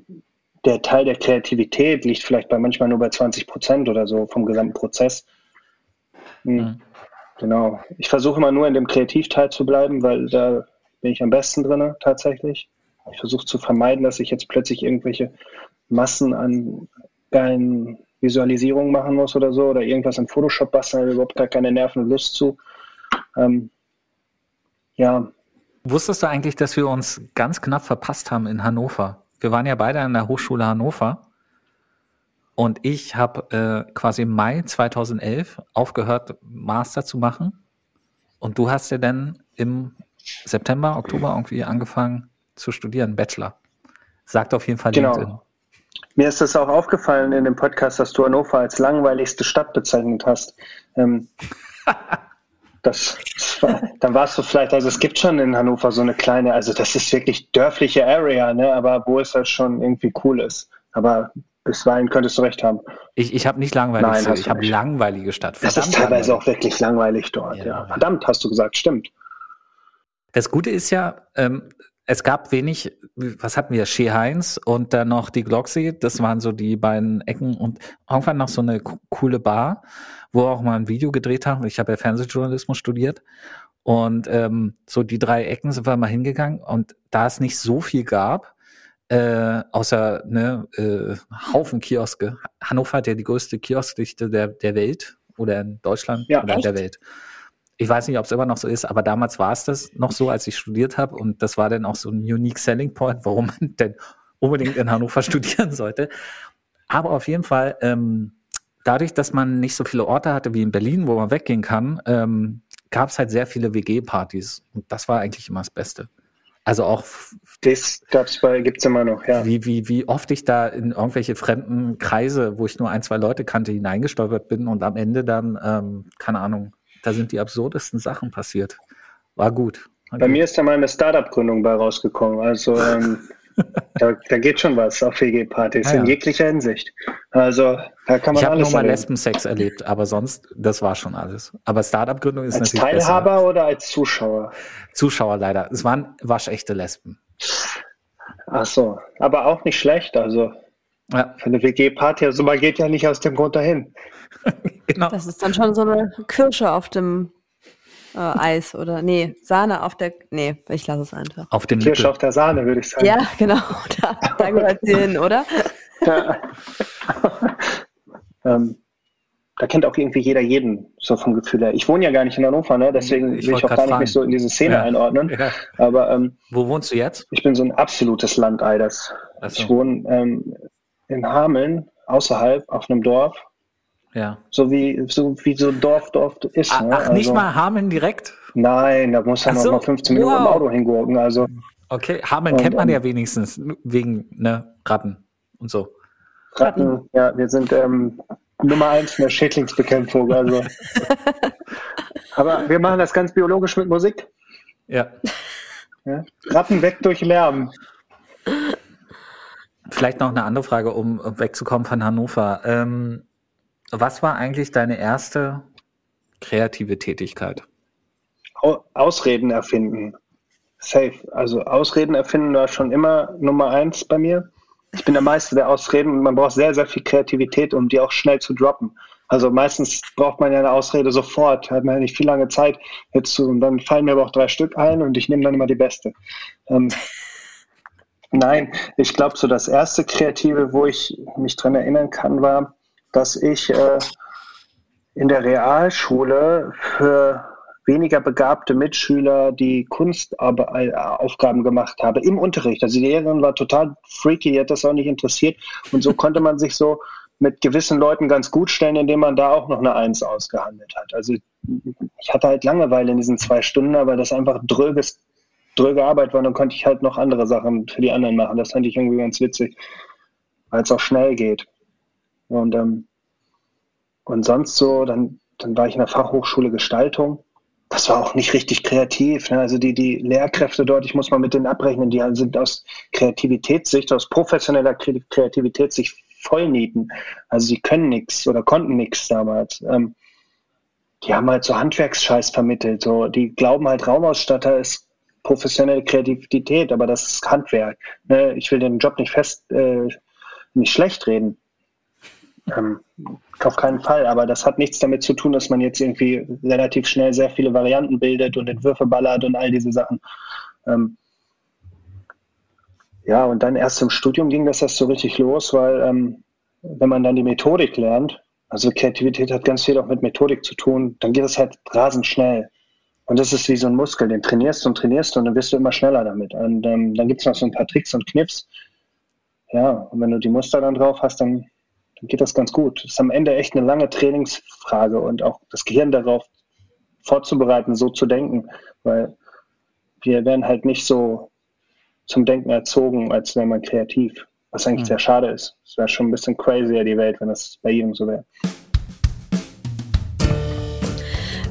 der Teil der Kreativität liegt vielleicht bei manchmal nur bei 20 Prozent oder so vom gesamten Prozess. Hm. Mhm. Genau. Ich versuche immer nur in dem Kreativteil zu bleiben, weil da bin ich am besten drin tatsächlich. Ich versuche zu vermeiden, dass ich jetzt plötzlich irgendwelche Massen an geilen Visualisierung machen muss oder so oder irgendwas in Photoshop basteln, überhaupt gar keine Nerven und Lust zu. Ähm, ja. Wusstest du eigentlich, dass wir uns ganz knapp verpasst haben in Hannover? Wir waren ja beide an der Hochschule Hannover und ich habe äh, quasi im Mai 2011 aufgehört, Master zu machen und du hast ja dann im September, Oktober irgendwie angefangen zu studieren, Bachelor. Sagt auf jeden Fall genau. LinkedIn. Mir ist das auch aufgefallen in dem Podcast, dass du Hannover als langweiligste Stadt bezeichnet hast. Ähm, das, das war, dann warst du vielleicht, also es gibt schon in Hannover so eine kleine, also das ist wirklich dörfliche Area, ne? aber wo es halt schon irgendwie cool ist. Aber bisweilen könntest du recht haben. Ich, ich habe nicht langweilig, Nein, ich habe langweilige Stadt. Verdammt das ist teilweise langweilig. auch wirklich langweilig dort. Ja. ja. Verdammt, hast du gesagt, stimmt. Das Gute ist ja, ähm, es gab wenig, was hatten wir, Shea Heinz und dann noch die Glocksy, das waren so die beiden Ecken und irgendwann noch so eine coole Bar, wo wir auch mal ein Video gedreht haben. Ich habe ja Fernsehjournalismus studiert und ähm, so die drei Ecken sind wir mal hingegangen und da es nicht so viel gab, äh, außer ne, äh, Haufen Kioske. Hannover hat ja die größte Kioskdichte der, der Welt oder in Deutschland ja, oder echt? der Welt ich weiß nicht, ob es immer noch so ist, aber damals war es das noch so, als ich studiert habe. Und das war dann auch so ein Unique Selling Point, warum man denn unbedingt in Hannover studieren sollte. Aber auf jeden Fall, ähm, dadurch, dass man nicht so viele Orte hatte wie in Berlin, wo man weggehen kann, ähm, gab es halt sehr viele WG-Partys. Und das war eigentlich immer das Beste. Also auch. Das gab's bei, gibt's immer noch, ja. Wie, wie, wie oft ich da in irgendwelche fremden Kreise, wo ich nur ein, zwei Leute kannte, hineingestolpert bin und am Ende dann, ähm, keine Ahnung, da sind die absurdesten Sachen passiert. War gut. War bei gut. mir ist da mal eine Startup-Gründung bei rausgekommen. Also ähm, da, da, geht schon was auf WG-Partys ah, ja. in jeglicher Hinsicht. Also da kann man ich alles. Ich habe nur mal Lesbensex erlebt, aber sonst, das war schon alles. Aber Startup-Gründung ist als natürlich. Als Teilhaber besser. oder als Zuschauer? Zuschauer leider. Es waren waschechte Lesben. Ach so, aber auch nicht schlecht. Also Ja. Für eine WG-Party, also man geht ja nicht aus dem Grund dahin. genau. Das ist dann schon so eine Kirsche auf dem äh, Eis oder nee, Sahne auf der nee, ich lasse es einfach. Auf dem Kirsche auf der Sahne, würde ich sagen. Ja, genau. Da, da gehört sie hin, oder? Ja. ähm, da kennt auch irgendwie jeder jeden, so vom Gefühl her. Ich wohne ja gar nicht in Hannover, ne? deswegen ich will ich auch gar nicht mich so in diese Szene ja. einordnen. Ja. Aber ähm, wo wohnst du jetzt? Ich bin so ein absolutes Landei. Das. So. Ich wohne ähm, in Hameln, außerhalb, auf einem Dorf. Ja. So wie so, wie so Dorf, Dorf ist. Ach, ne? ach nicht also, mal Hameln direkt? Nein, da muss man so? noch mal 15 Minuten wow. im Auto hingurken. Also, okay, Hameln und, kennt man ja wenigstens wegen ne, Ratten und so. Ratten, ja, wir sind ähm, Nummer eins in der Schädlingsbekämpfung. Also. Aber wir machen das ganz biologisch mit Musik. Ja. ja. Ratten weg durch Lärm. Vielleicht noch eine andere Frage, um wegzukommen von Hannover. Ähm, was war eigentlich deine erste kreative Tätigkeit? Ausreden erfinden. Safe. Also Ausreden erfinden war schon immer Nummer eins bei mir ich bin der Meister der Ausreden und man braucht sehr, sehr viel Kreativität, um die auch schnell zu droppen. Also meistens braucht man ja eine Ausrede sofort, hat man ja nicht viel lange Zeit dazu und dann fallen mir aber auch drei Stück ein und ich nehme dann immer die beste. Ähm, nein, ich glaube so das erste Kreative, wo ich mich dran erinnern kann, war, dass ich äh, in der Realschule für weniger begabte Mitschüler, die Kunstaufgaben gemacht habe im Unterricht. Also die Lehrerin war total freaky, die hat das auch nicht interessiert. Und so konnte man sich so mit gewissen Leuten ganz gut stellen, indem man da auch noch eine Eins ausgehandelt hat. Also ich hatte halt Langeweile in diesen zwei Stunden, aber das einfach dröges, dröge Arbeit war, dann konnte ich halt noch andere Sachen für die anderen machen. Das fand ich irgendwie ganz witzig, weil es auch schnell geht. Und, ähm, und sonst so, dann, dann war ich in der Fachhochschule Gestaltung das war auch nicht richtig kreativ. Ne? Also die, die Lehrkräfte dort, ich muss mal mit denen abrechnen, die sind aus Kreativitätssicht, aus professioneller Kreativitätssicht Vollnieten. Also sie können nichts oder konnten nichts damals. Ähm, die haben halt so Handwerksscheiß vermittelt. So, die glauben halt, Raumausstatter ist professionelle Kreativität, aber das ist Handwerk. Ne? Ich will den Job nicht fest, äh, nicht schlecht reden. Ähm, auf keinen Fall, aber das hat nichts damit zu tun, dass man jetzt irgendwie relativ schnell sehr viele Varianten bildet und Entwürfe ballert und all diese Sachen. Ähm, ja, und dann erst im Studium ging das erst so richtig los, weil ähm, wenn man dann die Methodik lernt, also Kreativität hat ganz viel auch mit Methodik zu tun, dann geht es halt rasend schnell. Und das ist wie so ein Muskel, den trainierst und trainierst und dann wirst du immer schneller damit. Und ähm, dann gibt es noch so ein paar Tricks und Kniffs. Ja, und wenn du die Muster dann drauf hast, dann dann geht das ganz gut. Das ist am Ende echt eine lange Trainingsfrage und auch das Gehirn darauf vorzubereiten, so zu denken, weil wir werden halt nicht so zum Denken erzogen, als wäre man kreativ, was eigentlich mhm. sehr schade ist. Es wäre schon ein bisschen crazier, die Welt, wenn das bei jedem so wäre.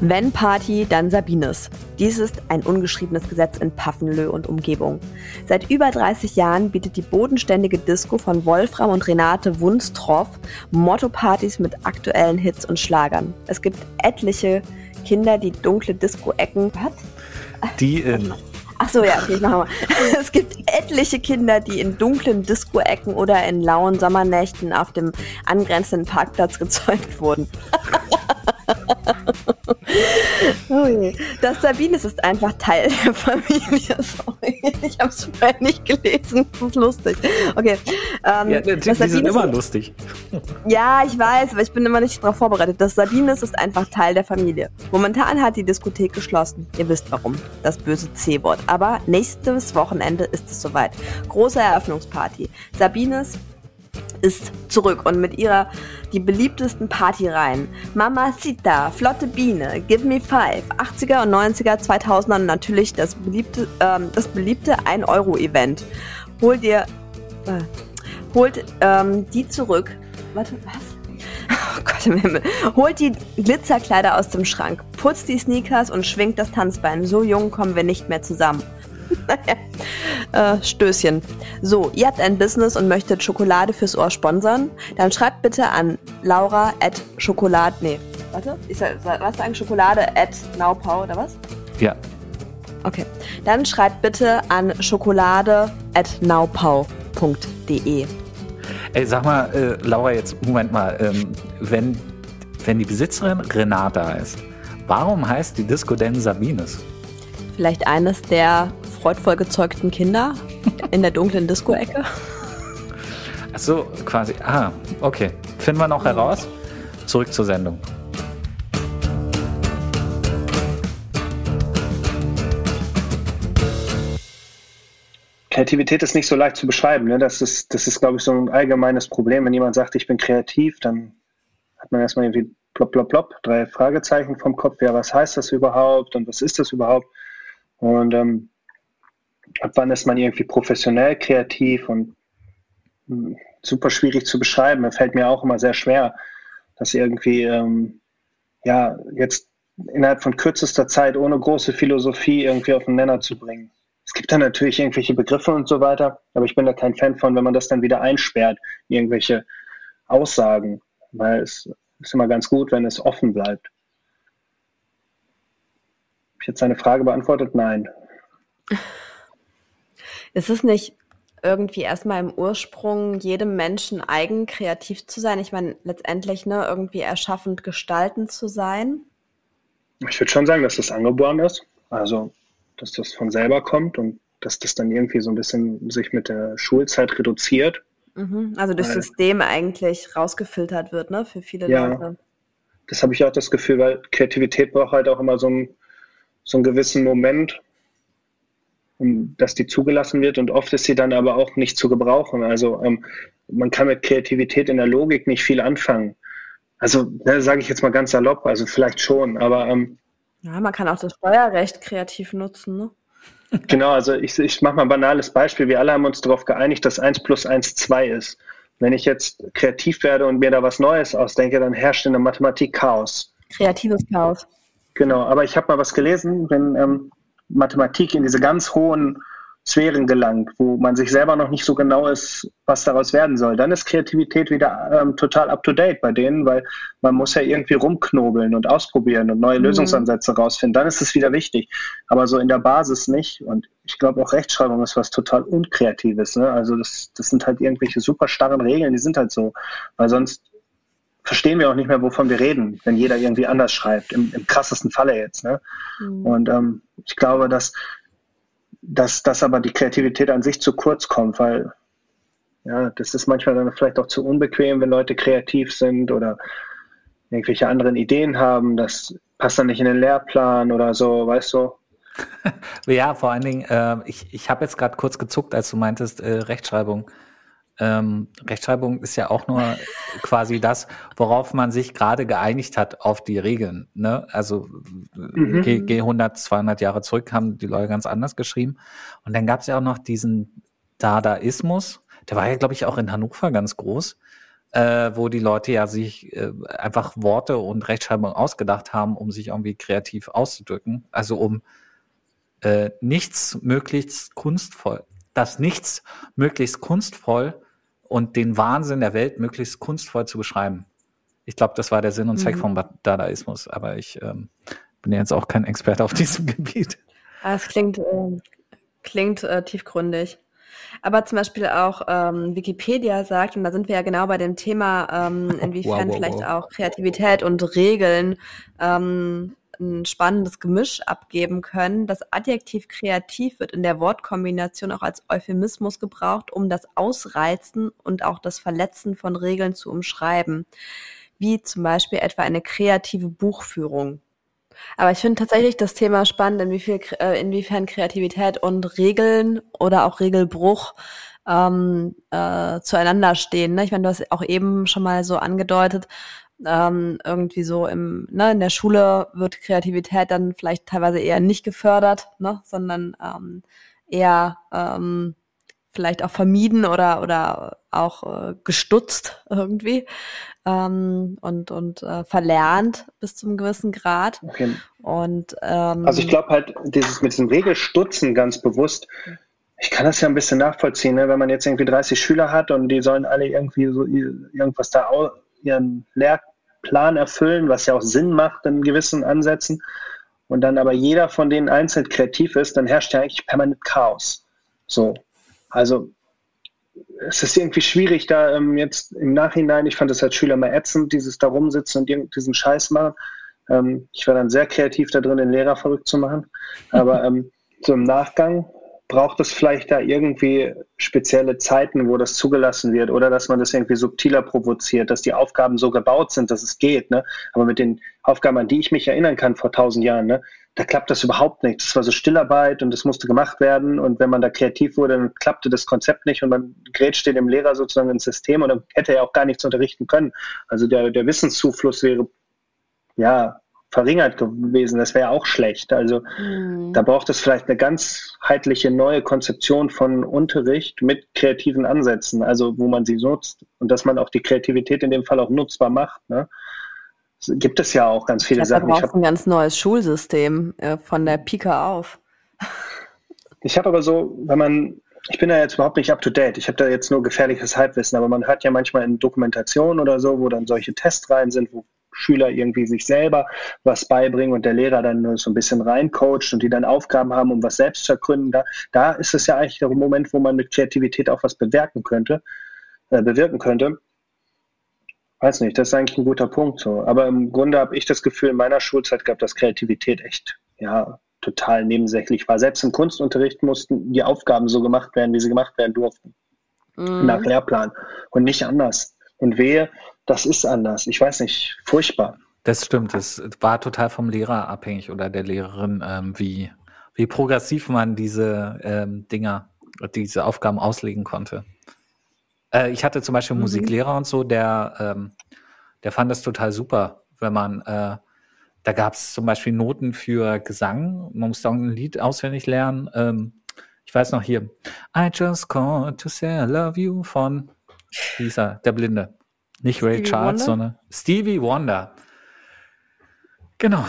Wenn Party, dann Sabines. Dies ist ein ungeschriebenes Gesetz in Paffenlö und Umgebung. Seit über 30 Jahren bietet die bodenständige Disco von Wolfram und Renate Wunstroff Motto-Partys mit aktuellen Hits und Schlagern. Es gibt etliche Kinder, die dunkle Disco-Ecken. Was? Die in. Ach so, ja, okay, ich mach mal. Es gibt etliche Kinder, die in dunklen Disco-Ecken oder in lauen Sommernächten auf dem angrenzenden Parkplatz gezeugt wurden. oh je. Das Sabines ist einfach Teil der Familie. Sorry, ich habe es vorher nicht gelesen. Das ist lustig. Okay. Ähm, ja, die, die sind immer lustig. Ja, ich weiß, aber ich bin immer nicht darauf vorbereitet. Das Sabines ist einfach Teil der Familie. Momentan hat die Diskothek geschlossen. Ihr wisst warum. Das böse C-Wort. Aber nächstes Wochenende ist es soweit. Große Eröffnungsparty. Sabines ist zurück und mit ihrer die beliebtesten Partyreihen. Mamacita, Flotte Biene, Give Me Five, 80er und 90er, 2000er und natürlich das beliebte, ähm, das beliebte 1-Euro-Event. Hol dir, äh, holt ähm, die zurück. Warte, was? Oh Gott im Himmel. Holt die Glitzerkleider aus dem Schrank, putzt die Sneakers und schwingt das Tanzbein. So jung kommen wir nicht mehr zusammen. Naja, äh, Stößchen. So, ihr habt ein Business und möchtet Schokolade fürs Ohr sponsern? Dann schreibt bitte an laura at schokolade, nee, warte, ich soll, was sagen, Schokolade at naupau oder was? Ja. Okay, dann schreibt bitte an schokolade at naupau.de. Ey, sag mal, äh, Laura, jetzt, Moment mal, ähm, wenn, wenn die Besitzerin Renata heißt, warum heißt die Disco denn Sabines? Vielleicht eines der freudvoll gezeugten Kinder in der dunklen Disco-Ecke. Ach so, quasi. Ah, okay. Finden wir noch heraus. Zurück zur Sendung. Kreativität ist nicht so leicht zu beschreiben. Ne? Das ist, das ist, glaube ich, so ein allgemeines Problem. Wenn jemand sagt, ich bin kreativ, dann hat man erstmal irgendwie plopp, plopp, plopp, drei Fragezeichen vom Kopf. Ja, was heißt das überhaupt und was ist das überhaupt? Und ähm, ab wann ist man irgendwie professionell kreativ und hm, super schwierig zu beschreiben. Das fällt mir auch immer sehr schwer, das irgendwie, ähm, ja, jetzt innerhalb von kürzester Zeit ohne große Philosophie irgendwie auf den Nenner zu bringen. Es gibt da natürlich irgendwelche Begriffe und so weiter, aber ich bin da kein Fan von, wenn man das dann wieder einsperrt, irgendwelche Aussagen, weil es ist immer ganz gut, wenn es offen bleibt. Habe ich jetzt seine Frage beantwortet? Nein. Ist es nicht irgendwie erstmal im Ursprung jedem Menschen eigen kreativ zu sein? Ich meine, letztendlich ne, irgendwie erschaffend gestaltend zu sein? Ich würde schon sagen, dass das angeboren ist. Also dass das von selber kommt und dass das dann irgendwie so ein bisschen sich mit der Schulzeit reduziert. Mhm. Also durch weil, System eigentlich rausgefiltert wird, ne, für viele ja, Leute. Das habe ich auch das Gefühl, weil Kreativität braucht halt auch immer so, ein, so einen gewissen Moment, dass die zugelassen wird und oft ist sie dann aber auch nicht zu gebrauchen. Also ähm, man kann mit Kreativität in der Logik nicht viel anfangen. Also ne, sage ich jetzt mal ganz salopp, also vielleicht schon, aber ähm, ja, man kann auch das Steuerrecht kreativ nutzen, ne? Genau, also ich, ich mache mal ein banales Beispiel. Wir alle haben uns darauf geeinigt, dass 1 plus 1 2 ist. Wenn ich jetzt kreativ werde und mir da was Neues ausdenke, dann herrscht in der Mathematik Chaos. Kreatives Chaos. Genau, aber ich habe mal was gelesen, wenn ähm, Mathematik in diese ganz hohen Sphären gelangt, wo man sich selber noch nicht so genau ist, was daraus werden soll. Dann ist Kreativität wieder ähm, total up-to-date bei denen, weil man muss ja irgendwie rumknobeln und ausprobieren und neue mhm. Lösungsansätze rausfinden. Dann ist es wieder wichtig. Aber so in der Basis nicht. Und ich glaube auch Rechtschreibung ist was total Unkreatives. Ne? Also das, das sind halt irgendwelche super starren Regeln, die sind halt so. Weil sonst verstehen wir auch nicht mehr, wovon wir reden, wenn jeder irgendwie anders schreibt, im, im krassesten Falle jetzt. Ne? Mhm. Und ähm, ich glaube, dass dass, dass aber die Kreativität an sich zu kurz kommt, weil ja, das ist manchmal dann vielleicht auch zu unbequem, wenn Leute kreativ sind oder irgendwelche anderen Ideen haben. Das passt dann nicht in den Lehrplan oder so, weißt du? ja, vor allen Dingen, äh, ich, ich habe jetzt gerade kurz gezuckt, als du meintest, äh, Rechtschreibung. Ähm, Rechtschreibung ist ja auch nur quasi das, worauf man sich gerade geeinigt hat auf die Regeln. Ne? Also mhm. geh, geh 100, 200 Jahre zurück, haben die Leute ganz anders geschrieben. Und dann gab es ja auch noch diesen Dadaismus, der war ja, glaube ich, auch in Hannover ganz groß, äh, wo die Leute ja sich äh, einfach Worte und Rechtschreibung ausgedacht haben, um sich irgendwie kreativ auszudrücken. Also um äh, nichts möglichst kunstvoll, das nichts möglichst kunstvoll und den Wahnsinn der Welt möglichst kunstvoll zu beschreiben. Ich glaube, das war der Sinn und Zweck mhm. vom Dadaismus, aber ich ähm, bin ja jetzt auch kein Experte auf diesem Gebiet. Ah, es klingt, äh, klingt äh, tiefgründig. Aber zum Beispiel auch ähm, Wikipedia sagt, und da sind wir ja genau bei dem Thema, ähm, inwiefern wow, wow, vielleicht wow. auch Kreativität und Regeln ähm, ein spannendes Gemisch abgeben können. Das Adjektiv kreativ wird in der Wortkombination auch als Euphemismus gebraucht, um das Ausreizen und auch das Verletzen von Regeln zu umschreiben, wie zum Beispiel etwa eine kreative Buchführung. Aber ich finde tatsächlich das Thema spannend, inwiefern, äh, inwiefern Kreativität und Regeln oder auch Regelbruch ähm, äh, zueinander stehen. Ne? Ich meine, du hast auch eben schon mal so angedeutet, ähm, irgendwie so im, ne, in der Schule wird Kreativität dann vielleicht teilweise eher nicht gefördert, ne, sondern ähm, eher ähm, vielleicht auch vermieden oder oder auch äh, gestutzt irgendwie ähm, und und äh, verlernt bis zum gewissen Grad. Okay. Und ähm, also ich glaube halt dieses mit diesem Regelstutzen ganz bewusst. Ich kann das ja ein bisschen nachvollziehen, ne? wenn man jetzt irgendwie 30 Schüler hat und die sollen alle irgendwie so irgendwas da ihren Lehrplan erfüllen, was ja auch Sinn macht in gewissen Ansätzen, und dann aber jeder von denen einzeln kreativ ist, dann herrscht ja eigentlich permanent Chaos. So. Also es ist irgendwie schwierig, da ähm, jetzt im Nachhinein, ich fand das als Schüler mal ätzend, dieses da rumsitzen und diesen Scheiß machen. Ähm, ich war dann sehr kreativ da drin, den Lehrer verrückt zu machen. Aber ähm, so im Nachgang braucht es vielleicht da irgendwie spezielle Zeiten, wo das zugelassen wird oder dass man das irgendwie subtiler provoziert, dass die Aufgaben so gebaut sind, dass es geht. Ne? Aber mit den Aufgaben, an die ich mich erinnern kann vor tausend Jahren, ne, da klappt das überhaupt nicht. Das war so Stillarbeit und das musste gemacht werden. Und wenn man da kreativ wurde, dann klappte das Konzept nicht und man grätscht dem Lehrer sozusagen ins System und dann hätte er auch gar nichts unterrichten können. Also der, der Wissenszufluss wäre ja verringert gewesen. Das wäre auch schlecht. Also mhm. da braucht es vielleicht eine ganzheitliche neue Konzeption von Unterricht mit kreativen Ansätzen, also wo man sie nutzt und dass man auch die Kreativität in dem Fall auch nutzbar macht. Ne? gibt es ja auch ganz viele ich Sachen. Ich habe ein ganz neues Schulsystem äh, von der Pika auf. Ich habe aber so, wenn man, ich bin da jetzt überhaupt nicht up to date. Ich habe da jetzt nur gefährliches Halbwissen, aber man hört ja manchmal in Dokumentationen oder so, wo dann solche Tests rein sind, wo Schüler irgendwie sich selber was beibringen und der Lehrer dann nur so ein bisschen reincoacht und die dann Aufgaben haben, um was selbst zu ergründen. Da, da ist es ja eigentlich der Moment, wo man mit Kreativität auch was bewirken könnte, äh, bewirken könnte. Weiß nicht, das ist eigentlich ein guter Punkt so. Aber im Grunde habe ich das Gefühl, in meiner Schulzeit gab, dass Kreativität echt, ja, total nebensächlich war. Selbst im Kunstunterricht mussten die Aufgaben so gemacht werden, wie sie gemacht werden durften. Mhm. Nach Lehrplan. Und nicht anders. Und wehe, das ist anders. Ich weiß nicht, furchtbar. Das stimmt. Es war total vom Lehrer abhängig oder der Lehrerin, ähm, wie, wie progressiv man diese ähm, Dinger, diese Aufgaben auslegen konnte. Äh, ich hatte zum Beispiel einen mhm. Musiklehrer und so, der, ähm, der fand das total super, wenn man, äh, da gab es zum Beispiel Noten für Gesang. Man musste auch ein Lied auswendig lernen. Ähm, ich weiß noch hier, I just called to say I love you von, er, der Blinde. Nicht Ray Charles, Wonder? sondern Stevie Wonder. Genau.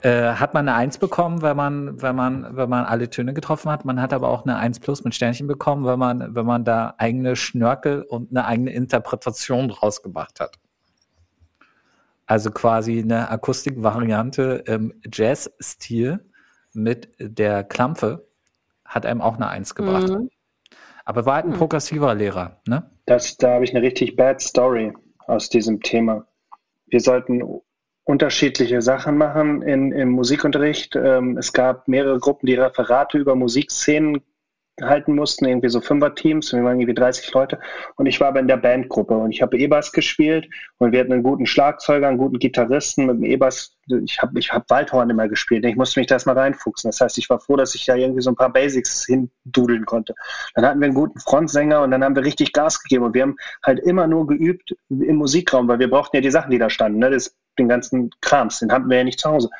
Äh, hat man eine Eins bekommen, wenn man, wenn man, wenn man alle Töne getroffen hat. Man hat aber auch eine Eins plus mit Sternchen bekommen, wenn man, wenn man da eigene Schnörkel und eine eigene Interpretation draus gemacht hat. Also quasi eine Akustikvariante im Jazz-Stil mit der Klampfe hat einem auch eine Eins gebracht. Mhm. Aber war halt ein hm. progressiver Lehrer, ne? Das, da habe ich eine richtig bad Story aus diesem Thema. Wir sollten unterschiedliche Sachen machen in, im Musikunterricht. Ähm, es gab mehrere Gruppen, die Referate über Musikszenen halten mussten, irgendwie so Fünfer-Teams, wir waren irgendwie 30 Leute und ich war aber in der Bandgruppe und ich habe E-Bass gespielt und wir hatten einen guten Schlagzeuger, einen guten Gitarristen mit dem E-Bass, ich habe ich hab Waldhorn immer gespielt, ich musste mich da erstmal reinfuchsen, das heißt, ich war froh, dass ich da irgendwie so ein paar Basics hindudeln konnte. Dann hatten wir einen guten Frontsänger und dann haben wir richtig Gas gegeben und wir haben halt immer nur geübt im Musikraum, weil wir brauchten ja die Sachen, die da standen, ne? das, den ganzen Krams, den hatten wir ja nicht zu Hause.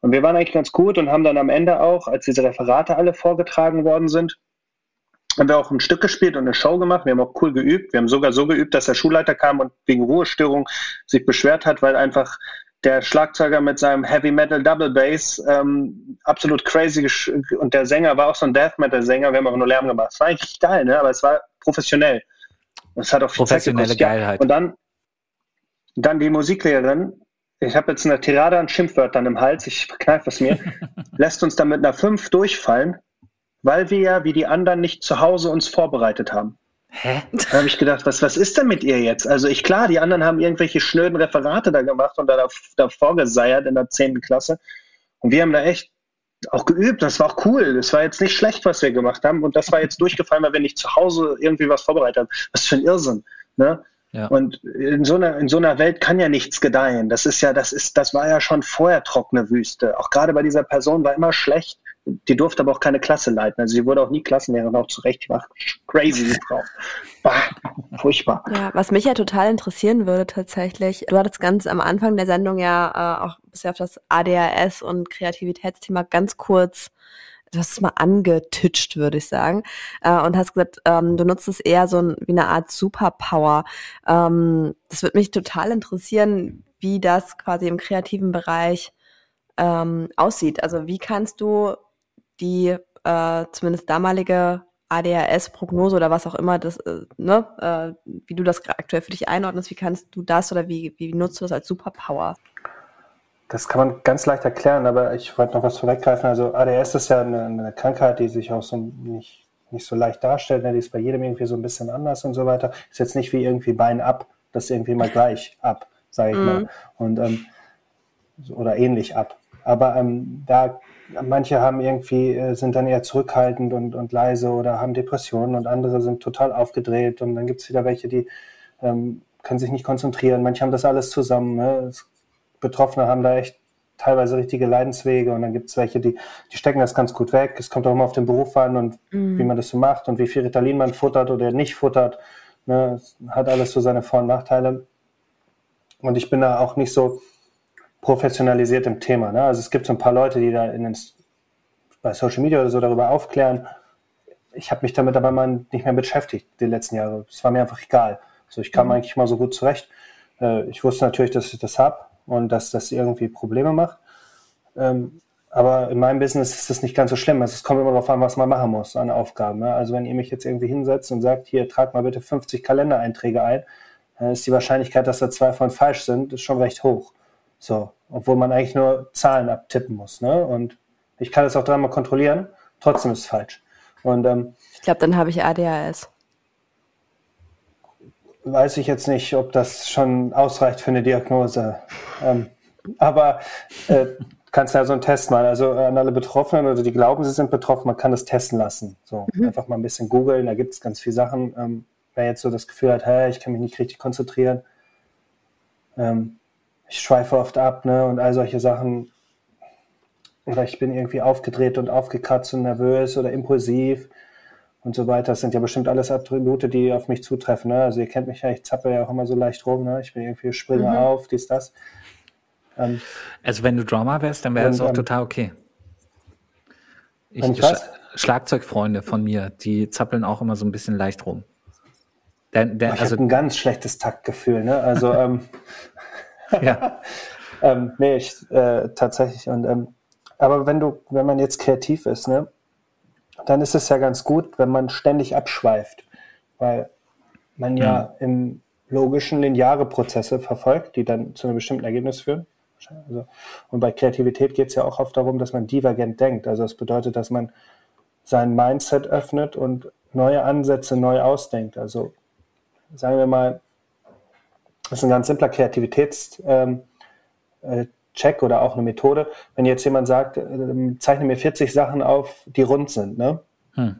Und wir waren eigentlich ganz gut und haben dann am Ende auch, als diese Referate alle vorgetragen worden sind, haben wir auch ein Stück gespielt und eine Show gemacht. Wir haben auch cool geübt. Wir haben sogar so geübt, dass der Schulleiter kam und wegen Ruhestörung sich beschwert hat, weil einfach der Schlagzeuger mit seinem Heavy Metal Double Bass ähm, absolut crazy und der Sänger war auch so ein Death Metal Sänger. Wir haben auch nur Lärm gemacht. Es war eigentlich geil, ne? aber es war professionell. Es hat auch viel professionelle Geilheit. Und dann, dann die Musiklehrerin. Ich habe jetzt eine Tirade an Schimpfwörtern im Hals. Ich kneife es mir. lässt uns dann mit einer 5 durchfallen weil wir ja wie die anderen nicht zu Hause uns vorbereitet haben. Hä? Da habe ich gedacht, was, was ist denn mit ihr jetzt? Also ich, klar, die anderen haben irgendwelche schnöden Referate da gemacht und da davor geseiert in der 10. Klasse. Und wir haben da echt auch geübt. Das war auch cool. Das war jetzt nicht schlecht, was wir gemacht haben. Und das war jetzt durchgefallen, weil wir nicht zu Hause irgendwie was vorbereitet haben. Was für ein Irrsinn. Ne? Ja. Und in so, einer, in so einer Welt kann ja nichts gedeihen. Das ist ja, das ist, das war ja schon vorher trockene Wüste. Auch gerade bei dieser Person war immer schlecht die durfte aber auch keine Klasse leiten. Also sie wurde auch nie Klassenlehrerin, auch zu Recht. Die war crazy, die Frau. Bah, furchtbar. Ja, was mich ja total interessieren würde tatsächlich, du hattest ganz am Anfang der Sendung ja äh, auch bisher auf das ADHS und Kreativitätsthema ganz kurz du hast es mal angetitscht, würde ich sagen, äh, und hast gesagt, ähm, du nutzt es eher so ein, wie eine Art Superpower. Ähm, das würde mich total interessieren, wie das quasi im kreativen Bereich ähm, aussieht. Also wie kannst du die äh, zumindest damalige ADHS-Prognose oder was auch immer, das, äh, ne, äh, wie du das aktuell für dich einordnest, wie kannst du das oder wie, wie nutzt du das als Superpower? Das kann man ganz leicht erklären, aber ich wollte noch was vorweggreifen. Also ADS ist ja eine, eine Krankheit, die sich auch so nicht nicht so leicht darstellt. Ne? Die ist bei jedem irgendwie so ein bisschen anders und so weiter. Ist jetzt nicht wie irgendwie Bein ab, das ist irgendwie mal gleich ab, sage ich mhm. mal. Und, ähm, oder ähnlich ab. Aber ähm, da manche haben irgendwie, äh, sind dann eher zurückhaltend und, und leise oder haben Depressionen und andere sind total aufgedreht und dann gibt es wieder welche, die ähm, können sich nicht konzentrieren. Manche haben das alles zusammen. Ne? Betroffene haben da echt teilweise richtige Leidenswege und dann gibt es welche, die, die stecken das ganz gut weg. Es kommt auch immer auf den Beruf an und mhm. wie man das so macht und wie viel Ritalin man futtert oder nicht futtert. Ne? Es hat alles so seine Vor- und Nachteile. Und ich bin da auch nicht so professionalisiert im Thema. Ne? Also es gibt so ein paar Leute, die da in den, bei Social Media oder so darüber aufklären. Ich habe mich damit aber mal nicht mehr beschäftigt die letzten Jahre. Es war mir einfach egal. So, ich kam mhm. eigentlich mal so gut zurecht. Äh, ich wusste natürlich, dass ich das habe und dass das irgendwie Probleme macht. Ähm, aber in meinem Business ist das nicht ganz so schlimm. Also es kommt immer darauf an, was man machen muss an Aufgaben. Ne? Also wenn ihr mich jetzt irgendwie hinsetzt und sagt, hier, trag mal bitte 50 Kalendereinträge ein, dann ist die Wahrscheinlichkeit, dass da zwei von falsch sind, ist schon recht hoch. So, obwohl man eigentlich nur Zahlen abtippen muss. Ne? Und ich kann das auch dreimal kontrollieren, trotzdem ist es falsch. Und, ähm, ich glaube, dann habe ich ADHS weiß ich jetzt nicht, ob das schon ausreicht für eine Diagnose. Ähm, aber äh, kannst ja so einen Test machen. Also an alle Betroffenen oder die glauben, sie sind betroffen, man kann das testen lassen. So mhm. einfach mal ein bisschen googeln, da gibt es ganz viele Sachen. Ähm, wer jetzt so das Gefühl hat, hey, ich kann mich nicht richtig konzentrieren, ähm, ich schweife oft ab, ne, und all solche Sachen. Oder ich bin irgendwie aufgedreht und aufgekratzt und nervös oder impulsiv und so weiter. Das sind ja bestimmt alles Attribute, die auf mich zutreffen. Ne? Also ihr kennt mich ja, ich zappel ja auch immer so leicht rum. Ne? Ich bin irgendwie springe mhm. auf, dies, das. Ähm, also wenn du Drama wärst, dann wäre es auch ähm, total okay. Ich, ich Schlagzeugfreunde von mir, die zappeln auch immer so ein bisschen leicht rum. Der, der, ich also, habe ein ganz schlechtes Taktgefühl. Ne? Also ähm, ja. ähm, nee, ich, äh, tatsächlich. Und ähm, aber wenn du, wenn man jetzt kreativ ist, ne, dann ist es ja ganz gut, wenn man ständig abschweift, weil man ja mhm. im logischen lineare Prozesse verfolgt, die dann zu einem bestimmten Ergebnis führen. Also, und bei Kreativität geht es ja auch oft darum, dass man divergent denkt. Also das bedeutet, dass man sein Mindset öffnet und neue Ansätze neu ausdenkt. Also sagen wir mal, das ist ein ganz simpler Kreativitätscheck ähm, äh, oder auch eine Methode. Wenn jetzt jemand sagt, äh, zeichne mir 40 Sachen auf, die rund sind, ne? Hm.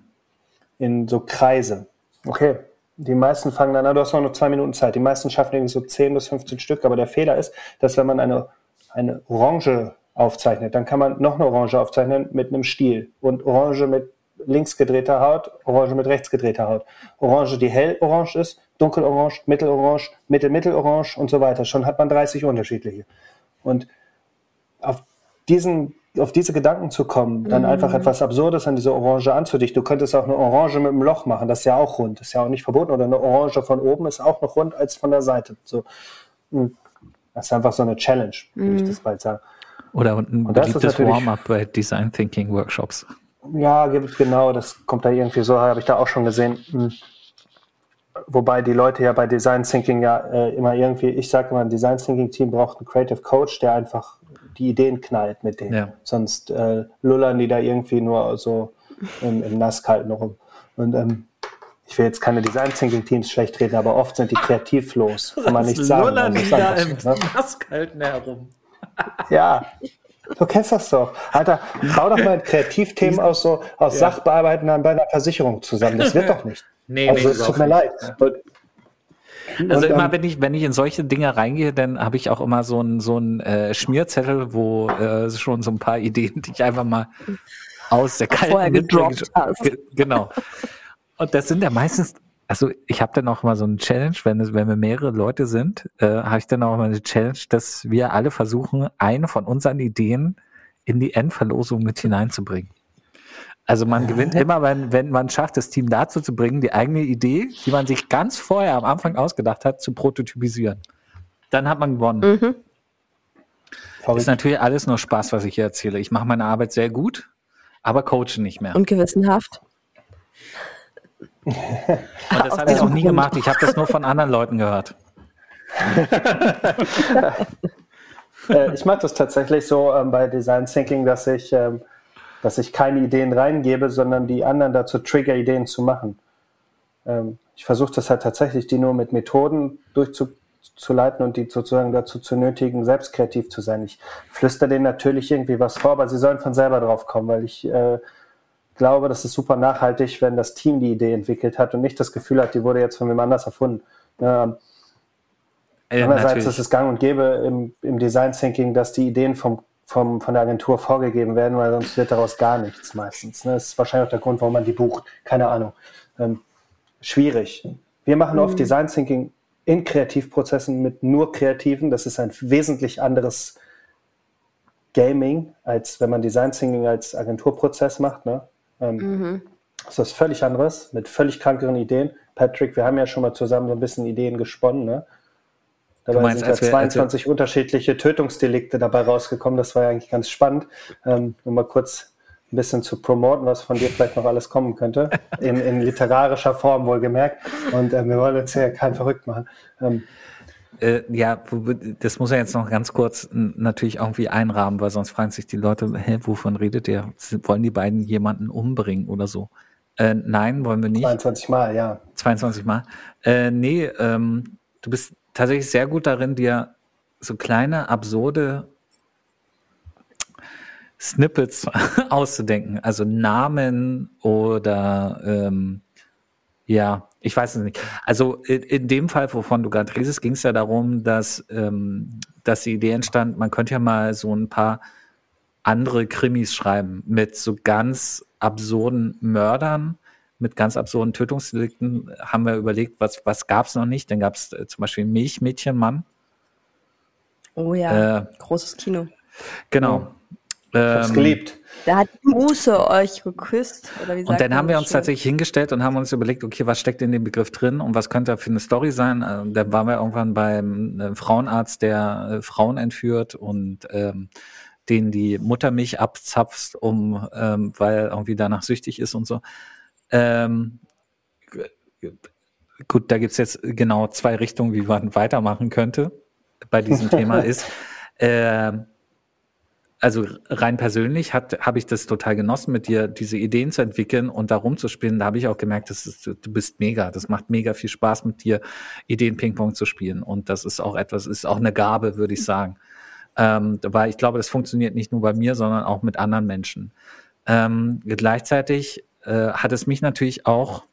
In so Kreise. Okay. Die meisten fangen dann an, du hast noch nur zwei Minuten Zeit. Die meisten schaffen irgendwie so 10 bis 15 Stück, aber der Fehler ist, dass wenn man eine, eine Orange aufzeichnet, dann kann man noch eine Orange aufzeichnen mit einem Stiel und Orange mit links gedrehter Haut, Orange mit rechts gedrehter Haut. Orange, die hell orange ist, dunkelorange, mittelorange, mittel-mittelorange und so weiter. Schon hat man 30 unterschiedliche. Und auf diesen auf diese Gedanken zu kommen, dann mhm. einfach etwas Absurdes an diese Orange anzudichten. Du könntest auch eine Orange mit einem Loch machen, das ist ja auch rund, das ist ja auch nicht verboten. Oder eine Orange von oben ist auch noch rund als von der Seite. So, hm. das ist einfach so eine Challenge, würde ich mhm. das bald sagen. Oder ein Und beliebtes Warm-up bei Design Thinking Workshops. Ja, genau, das kommt da irgendwie so, habe ich da auch schon gesehen. Wobei die Leute ja bei Design Thinking ja äh, immer irgendwie, ich sage immer, ein Design Thinking Team braucht einen Creative Coach, der einfach die Ideen knallt mit denen. Ja. Sonst äh, lullern die da irgendwie nur so im, im Nasskalten rum. Und ähm, ich will jetzt keine Design Thinking Teams schlecht reden, aber oft sind die kreativlos. Kann man nicht sagen. Lullern also, die da im ne? Nasskalten herum. ja, Du kennst das doch. Alter, bau doch mal Kreativthemen aus so aus ja. Sachbearbeiten bei einer Versicherung zusammen. Das wird doch nicht. Nee, also nee, es tut mir leid. Und, also und, immer, ähm, wenn ich, wenn ich in solche Dinge reingehe, dann habe ich auch immer so einen so einen äh, Schmierzettel, wo äh, schon so ein paar Ideen, die ich einfach mal aus der kalten gedroppt hast. Genau. Und das sind ja meistens, also ich habe dann auch mal so eine Challenge, wenn, es, wenn wir mehrere Leute sind, äh, habe ich dann auch mal eine Challenge, dass wir alle versuchen, eine von unseren Ideen in die Endverlosung mit hineinzubringen. Also man gewinnt immer, wenn, wenn man schafft, das Team dazu zu bringen, die eigene Idee, die man sich ganz vorher am Anfang ausgedacht hat, zu prototypisieren. Dann hat man gewonnen. Mhm. Ist natürlich alles nur Spaß, was ich hier erzähle. Ich mache meine Arbeit sehr gut, aber coache nicht mehr. Und gewissenhaft. Und das habe ich auch nie gemacht. Ich habe das nur von anderen Leuten gehört. Äh, ich mache das tatsächlich so ähm, bei Design Thinking, dass ich ähm, dass ich keine Ideen reingebe, sondern die anderen dazu trigger, Ideen zu machen. Ähm, ich versuche das halt tatsächlich, die nur mit Methoden durchzuleiten und die sozusagen dazu zu nötigen, selbst kreativ zu sein. Ich flüster denen natürlich irgendwie was vor, aber sie sollen von selber drauf kommen, weil ich äh, glaube, das ist super nachhaltig, wenn das Team die Idee entwickelt hat und nicht das Gefühl hat, die wurde jetzt von wem anders erfunden. Ähm, äh, Andererseits natürlich. ist es gang und gäbe im, im Design Thinking, dass die Ideen vom, vom, von der Agentur vorgegeben werden, weil sonst wird daraus gar nichts meistens. Ne? Das ist wahrscheinlich auch der Grund, warum man die bucht. Keine Ahnung. Ähm, schwierig. Wir machen mhm. oft Design Thinking in Kreativprozessen mit nur Kreativen. Das ist ein wesentlich anderes Gaming, als wenn man Design Thinking als Agenturprozess macht. Ne? Ähm, mhm. Das ist völlig anderes, mit völlig krankeren Ideen. Patrick, wir haben ja schon mal zusammen so ein bisschen Ideen gesponnen. Ne? Dabei meinst, sind ja 22 wir, unterschiedliche Tötungsdelikte dabei rausgekommen. Das war ja eigentlich ganz spannend. Ähm, nur mal kurz ein bisschen zu promoten, was von dir vielleicht noch alles kommen könnte. In, in literarischer Form wohlgemerkt. Und äh, wir wollen jetzt hier keinen verrückt machen. Ähm, äh, ja, das muss er jetzt noch ganz kurz natürlich irgendwie einrahmen, weil sonst fragen sich die Leute, hä, wovon redet der? Wollen die beiden jemanden umbringen oder so? Äh, nein, wollen wir nicht. 22 Mal, ja. 22 Mal. Äh, nee, ähm, du bist tatsächlich sehr gut darin, dir so kleine, absurde Snippets auszudenken. Also Namen oder ähm, ja, ich weiß es nicht. Also in, in dem Fall, wovon du gerade redest, ging es ja darum, dass, ähm, dass die Idee entstand, man könnte ja mal so ein paar andere Krimis schreiben mit so ganz absurden Mördern mit ganz absurden Tötungsdelikten haben wir überlegt, was, was gab es noch nicht. Dann gab es äh, zum Beispiel Milchmädchenmann. Oh ja, äh, großes Kino. Genau. Ich hab's ähm, geliebt. Da hat die Muße euch geküsst. Oder wie und dann haben wir uns tatsächlich hingestellt und haben uns überlegt, okay, was steckt in dem Begriff drin und was könnte da für eine Story sein. Äh, da waren wir irgendwann beim äh, Frauenarzt, der äh, Frauen entführt und ähm, den die Muttermilch abzapft, um, ähm, weil er irgendwie danach süchtig ist und so. Ähm, gut, da gibt es jetzt genau zwei Richtungen, wie man weitermachen könnte bei diesem Thema ist. Äh, also rein persönlich habe ich das total genossen, mit dir diese Ideen zu entwickeln und da rumzuspielen. Da habe ich auch gemerkt, dass ist, du bist mega. Das macht mega viel Spaß, mit dir Ideen Ping-Pong zu spielen. Und das ist auch etwas, ist auch eine Gabe, würde ich sagen. Ähm, weil ich glaube, das funktioniert nicht nur bei mir, sondern auch mit anderen Menschen. Ähm, gleichzeitig äh, hat es mich natürlich auch,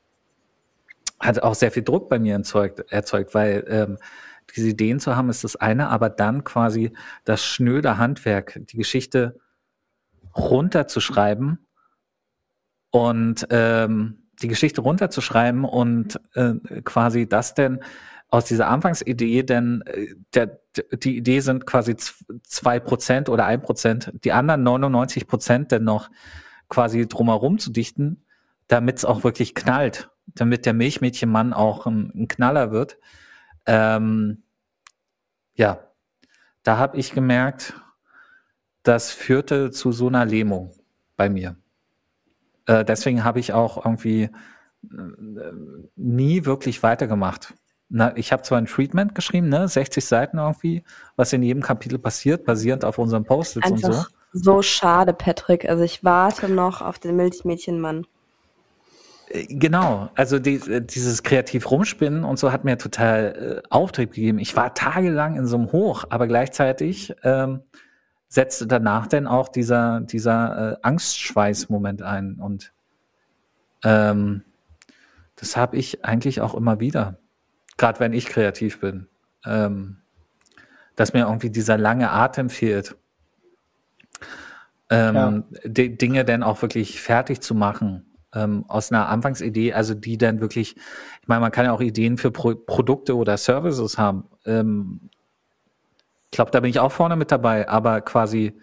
hat auch sehr viel Druck bei mir erzeugt, erzeugt weil ähm, diese Ideen zu haben, ist das eine, aber dann quasi das schnöde Handwerk, die Geschichte runterzuschreiben und ähm, die Geschichte runterzuschreiben und äh, quasi das denn aus dieser Anfangsidee, denn äh, der, die Idee sind quasi zwei Prozent oder ein Prozent, die anderen 99 Prozent denn noch quasi drumherum zu dichten, damit es auch wirklich knallt, damit der Milchmädchenmann auch ein, ein Knaller wird. Ähm, ja, da habe ich gemerkt, das führte zu so einer Lähmung bei mir. Äh, deswegen habe ich auch irgendwie äh, nie wirklich weitergemacht. Na, ich habe zwar ein Treatment geschrieben, ne, 60 Seiten irgendwie, was in jedem Kapitel passiert, basierend auf unseren Post-its und so. So schade, Patrick. Also ich warte noch auf den Milchmädchenmann. Äh, genau, also die, äh, dieses kreativ rumspinnen und so hat mir total äh, Auftrieb gegeben. Ich war tagelang in so einem Hoch, aber gleichzeitig ähm, setzte danach dann auch dieser, dieser äh, Angstschweiß-Moment ein. Und ähm, das habe ich eigentlich auch immer wieder, gerade wenn ich kreativ bin, ähm, dass mir irgendwie dieser lange Atem fehlt. Ähm, ja. die Dinge dann auch wirklich fertig zu machen ähm, aus einer Anfangsidee, also die dann wirklich, ich meine, man kann ja auch Ideen für Pro Produkte oder Services haben. Ähm, ich glaube, da bin ich auch vorne mit dabei, aber quasi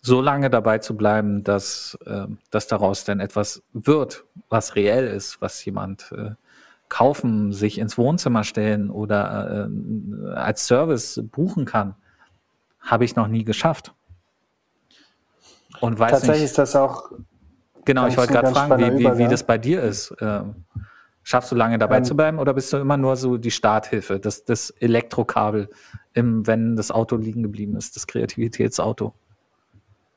so lange dabei zu bleiben, dass, äh, dass daraus dann etwas wird, was reell ist, was jemand äh, kaufen, sich ins Wohnzimmer stellen oder äh, als Service buchen kann, habe ich noch nie geschafft. Und weiß Tatsächlich nicht, ist das auch Genau, ich wollte gerade fragen, wie, wie, wie das bei dir ist. Ähm, schaffst du lange dabei ähm, zu bleiben oder bist du immer nur so die Starthilfe, das, das Elektrokabel, im, wenn das Auto liegen geblieben ist, das Kreativitätsauto?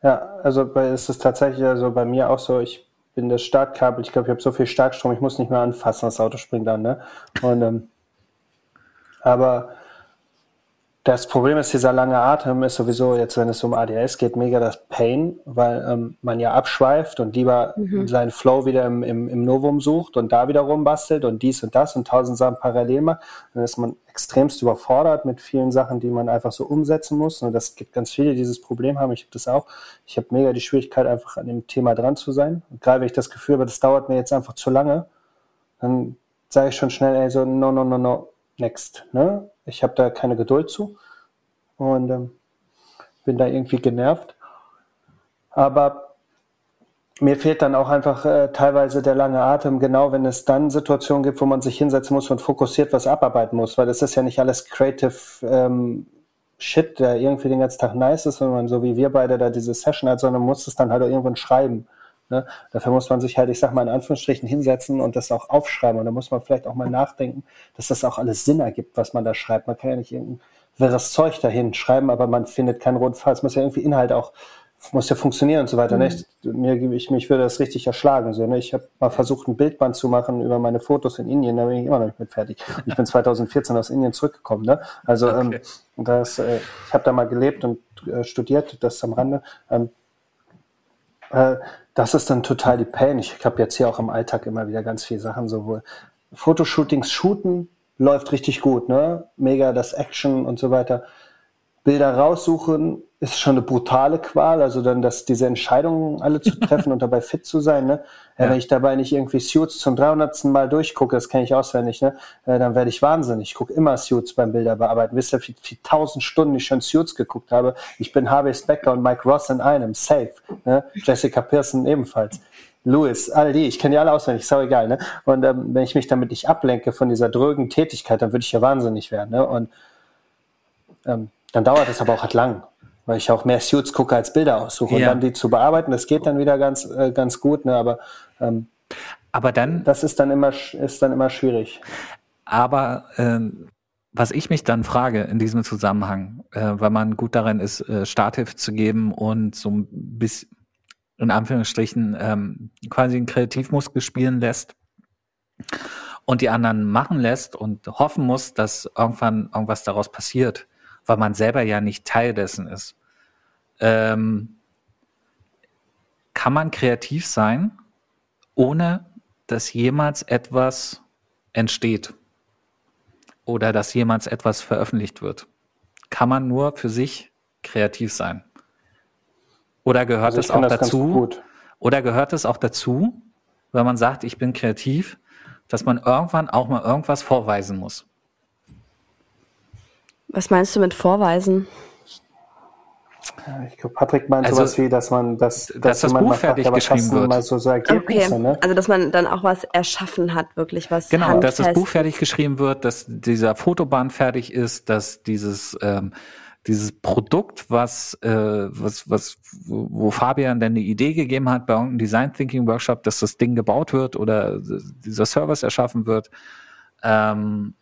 Ja, also bei, ist es tatsächlich also bei mir auch so, ich bin das Startkabel, ich glaube, ich habe so viel Starkstrom, ich muss nicht mehr anfassen, das Auto springt an, ne? Und ähm, aber das Problem ist, dieser lange Atem ist sowieso jetzt, wenn es um ADS geht, mega das Pain, weil ähm, man ja abschweift und lieber mhm. seinen Flow wieder im, im, im Novum sucht und da wieder rumbastelt und dies und das und tausend Sachen parallel macht. Dann ist man extremst überfordert mit vielen Sachen, die man einfach so umsetzen muss. Und das gibt ganz viele, die dieses Problem haben. Ich habe das auch. Ich habe mega die Schwierigkeit, einfach an dem Thema dran zu sein. Und gerade wenn ich das Gefühl habe, das dauert mir jetzt einfach zu lange, dann sage ich schon schnell, ey, so, no, no, no, no, next. Ne? Ich habe da keine Geduld zu und ähm, bin da irgendwie genervt. Aber mir fehlt dann auch einfach äh, teilweise der lange Atem, genau wenn es dann Situationen gibt, wo man sich hinsetzen muss und fokussiert was abarbeiten muss, weil das ist ja nicht alles creative ähm, Shit, der irgendwie den ganzen Tag nice ist, sondern so wie wir beide da diese Session hat, sondern muss es dann halt auch irgendwann schreiben. Ne? Dafür muss man sich halt, ich sag mal in Anführungsstrichen, hinsetzen und das auch aufschreiben. Und da muss man vielleicht auch mal nachdenken, dass das auch alles Sinn ergibt, was man da schreibt. Man kann ja nicht irgendein wirres Zeug dahin schreiben, aber man findet keinen roten Fall. Es muss ja irgendwie Inhalt auch, muss ja funktionieren und so weiter. Mhm. Ne? Ich, mir, ich, mich würde das richtig erschlagen. So, ne? Ich habe mal versucht, ein Bildband zu machen über meine Fotos in Indien, da bin ich immer noch nicht mit fertig. Ich bin 2014 aus Indien zurückgekommen. Ne? Also ähm, okay. ähm, das, äh, ich habe da mal gelebt und äh, studiert, das am Rande. Ähm, äh, das ist dann total die Pain. Ich habe jetzt hier auch im Alltag immer wieder ganz viele Sachen, sowohl Fotoshootings shooten, läuft richtig gut, ne? Mega das Action und so weiter. Bilder raussuchen ist schon eine brutale Qual, also dann das, diese Entscheidungen alle zu treffen und dabei fit zu sein, ne? Ja. Wenn ich dabei nicht irgendwie Suits zum 300. Mal durchgucke, das kenne ich auswendig, ne? Äh, dann werde ich wahnsinnig. Ich gucke immer Suits beim Bilder bearbeiten. Wisst ihr, wie, wie tausend Stunden ich schon Suits geguckt habe? Ich bin Harvey Specter und Mike Ross in einem, safe. Ne? Jessica Pearson ebenfalls. Louis, all die, ich kenne die alle auswendig, ist auch egal, ne? Und ähm, wenn ich mich damit nicht ablenke von dieser drögen Tätigkeit, dann würde ich ja wahnsinnig werden, ne? Und ähm, dann dauert es aber auch halt lang, weil ich auch mehr Suits gucke als Bilder aussuche. Ja. Und dann die zu bearbeiten, das geht dann wieder ganz, äh, ganz gut, ne? Aber, ähm, aber dann. Das ist dann immer, ist dann immer schwierig. Aber ähm, was ich mich dann frage in diesem Zusammenhang, äh, weil man gut darin ist, äh, Starthilfe zu geben und so ein bisschen in Anführungsstrichen ähm, quasi einen Kreativmuskel spielen lässt und die anderen machen lässt und hoffen muss, dass irgendwann irgendwas daraus passiert, weil man selber ja nicht Teil dessen ist. Ähm, kann man kreativ sein, ohne dass jemals etwas entsteht oder dass jemals etwas veröffentlicht wird? Kann man nur für sich kreativ sein? Oder gehört also es auch dazu? Oder gehört es auch dazu, wenn man sagt, ich bin kreativ, dass man irgendwann auch mal irgendwas vorweisen muss? Was meinst du mit vorweisen? Ich glaube, Patrick meint also, sowas wie, dass man das, dass, dass das Buch fertig geschrieben wird. Mal so, so okay. ne? Also dass man dann auch was erschaffen hat, wirklich was. Genau, handfest. dass das Buch fertig geschrieben wird, dass dieser Fotoband fertig ist, dass dieses ähm, dieses Produkt, was, äh, was, was, wo Fabian dann eine Idee gegeben hat bei irgendeinem Design Thinking Workshop, dass das Ding gebaut wird oder dieser Service erschaffen wird. Ähm,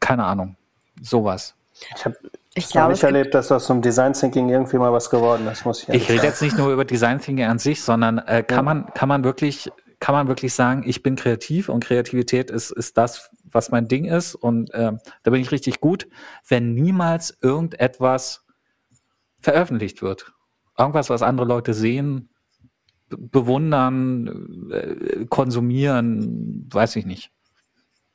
keine Ahnung. Sowas. Ich habe ich glaube, nicht erlebt, dass aus dem Design Thinking irgendwie mal was geworden ist, muss ich Ich rede jetzt nicht nur über Design Thinking an sich, sondern äh, kann ja. man, kann man wirklich, kann man wirklich sagen, ich bin kreativ und Kreativität ist, ist das, was mein Ding ist und äh, da bin ich richtig gut, wenn niemals irgendetwas veröffentlicht wird. Irgendwas, was andere Leute sehen, bewundern, äh, konsumieren, weiß ich nicht.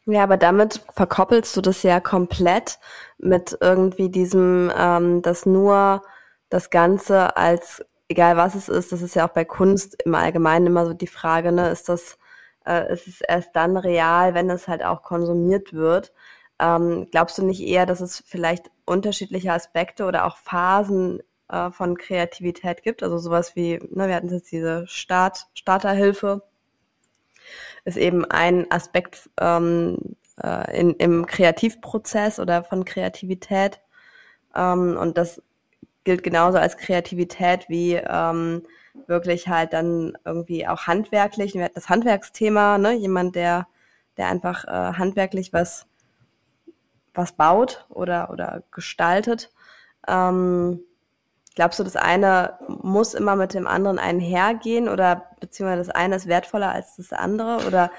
Ja, aber damit verkoppelst du das ja komplett mit irgendwie diesem, ähm, dass nur das Ganze als, egal was es ist, das ist ja auch bei Kunst im Allgemeinen immer so die Frage, ne, ist das äh, ist es erst dann real, wenn es halt auch konsumiert wird. Ähm, glaubst du nicht eher, dass es vielleicht unterschiedliche Aspekte oder auch Phasen äh, von Kreativität gibt? Also sowas wie, ne, wir hatten jetzt diese Start, Starterhilfe, ist eben ein Aspekt ähm, äh, in, im Kreativprozess oder von Kreativität. Ähm, und das gilt genauso als Kreativität wie ähm, wirklich halt dann irgendwie auch handwerklich. Das Handwerksthema, ne? Jemand, der, der einfach äh, handwerklich was, was baut oder, oder gestaltet. Ähm, Glaubst du, das eine muss immer mit dem anderen einhergehen oder beziehungsweise das eine ist wertvoller als das andere oder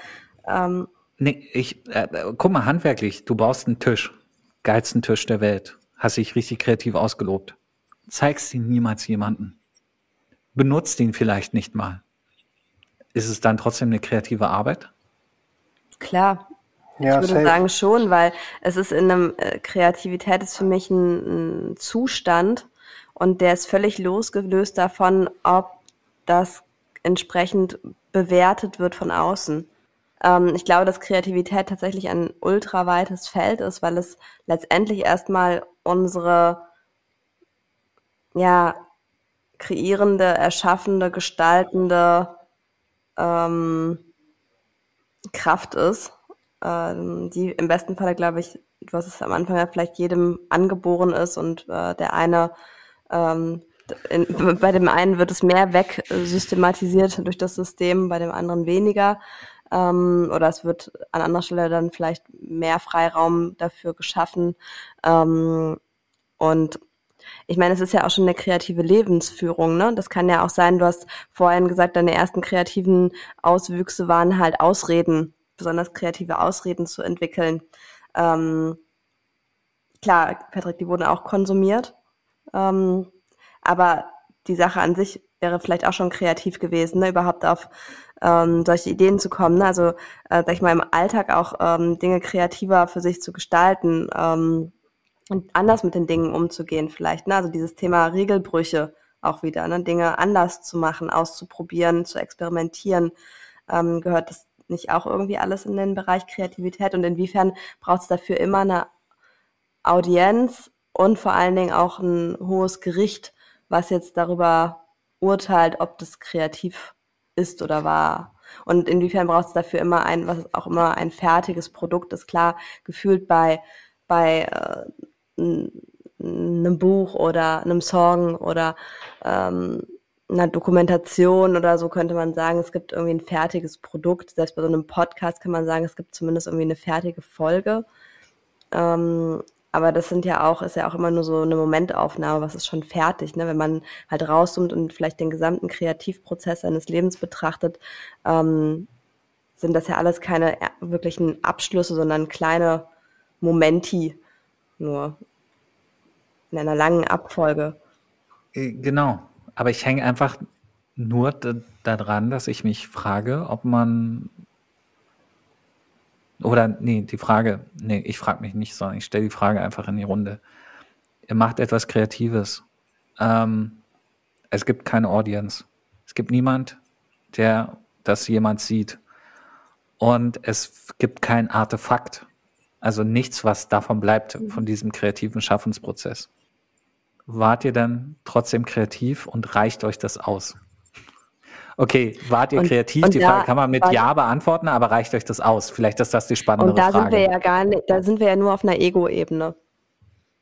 ähm Nee, ich, äh, guck mal, handwerklich, du baust einen Tisch, geilsten Tisch der Welt, hast dich richtig kreativ ausgelobt. Zeigst ihn niemals jemanden. Benutzt ihn vielleicht nicht mal. Ist es dann trotzdem eine kreative Arbeit? Klar. Ja, ich würde safe. sagen schon, weil es ist in einem, äh, Kreativität ist für mich ein, ein Zustand und der ist völlig losgelöst davon, ob das entsprechend bewertet wird von außen. Ähm, ich glaube, dass Kreativität tatsächlich ein ultraweites Feld ist, weil es letztendlich erstmal unsere ja, kreierende, erschaffende, gestaltende ähm, Kraft ist, ähm, die im besten Falle, glaube ich, du hast es am Anfang ja vielleicht jedem angeboren ist und äh, der eine ähm, in, bei dem einen wird es mehr wegsystematisiert durch das System, bei dem anderen weniger. Ähm, oder es wird an anderer Stelle dann vielleicht mehr Freiraum dafür geschaffen. Ähm, und ich meine, es ist ja auch schon eine kreative Lebensführung, ne? Das kann ja auch sein, du hast vorhin gesagt, deine ersten kreativen Auswüchse waren halt Ausreden, besonders kreative Ausreden zu entwickeln. Ähm, klar, Patrick, die wurden auch konsumiert. Ähm, aber die Sache an sich wäre vielleicht auch schon kreativ gewesen, ne? überhaupt auf ähm, solche Ideen zu kommen. Ne? Also, äh, sag ich mal, im Alltag auch ähm, Dinge kreativer für sich zu gestalten ähm, und anders mit den Dingen umzugehen vielleicht. Ne? Also dieses Thema Regelbrüche auch wieder, ne? Dinge anders zu machen, auszuprobieren, zu experimentieren. Ähm, gehört das nicht auch irgendwie alles in den Bereich Kreativität? Und inwiefern braucht es dafür immer eine Audienz und vor allen Dingen auch ein hohes Gericht, was jetzt darüber urteilt, ob das kreativ ist oder war? Und inwiefern braucht es dafür immer ein, was auch immer ein fertiges Produkt ist? Klar, gefühlt bei, bei äh, einem Buch oder einem Song oder ähm, einer Dokumentation oder so könnte man sagen, es gibt irgendwie ein fertiges Produkt. Selbst bei so einem Podcast kann man sagen, es gibt zumindest irgendwie eine fertige Folge. Ähm, aber das sind ja auch, ist ja auch immer nur so eine Momentaufnahme, was ist schon fertig, ne? Wenn man halt rauszoomt und vielleicht den gesamten Kreativprozess seines Lebens betrachtet, ähm, sind das ja alles keine wirklichen Abschlüsse, sondern kleine Momenti nur in einer langen Abfolge. Äh, genau, aber ich hänge einfach nur daran, dass ich mich frage, ob man oder nee, die Frage, nee, ich frage mich nicht, sondern ich stelle die Frage einfach in die Runde. Ihr macht etwas Kreatives. Ähm, es gibt keine Audience. Es gibt niemand, der das jemand sieht. Und es gibt kein Artefakt. Also nichts, was davon bleibt, mhm. von diesem kreativen Schaffensprozess. Wart ihr dann trotzdem kreativ und reicht euch das aus? Okay, wart ihr und, kreativ? Und die Frage kann man mit Ja beantworten, aber reicht euch das aus? Vielleicht ist das die spannende Frage. Und da Frage. sind wir ja gar nicht, da sind wir ja nur auf einer Ego-Ebene.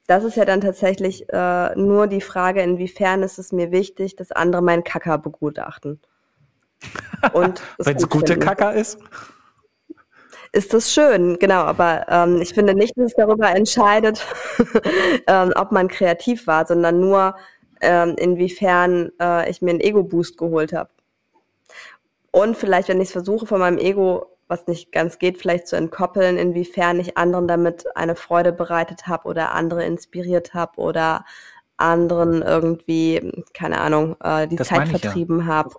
Das ist ja dann tatsächlich äh, nur die Frage, inwiefern ist es mir wichtig, dass andere meinen Kacker begutachten. Wenn es gute Kacker ist? ist das schön, genau. Aber ähm, ich finde nicht, dass es darüber entscheidet, ähm, ob man kreativ war, sondern nur, ähm, inwiefern äh, ich mir einen Ego-Boost geholt habe. Und vielleicht, wenn ich es versuche, von meinem Ego, was nicht ganz geht, vielleicht zu entkoppeln, inwiefern ich anderen damit eine Freude bereitet habe oder andere inspiriert habe oder anderen irgendwie, keine Ahnung, äh, die das Zeit vertrieben ja. habe.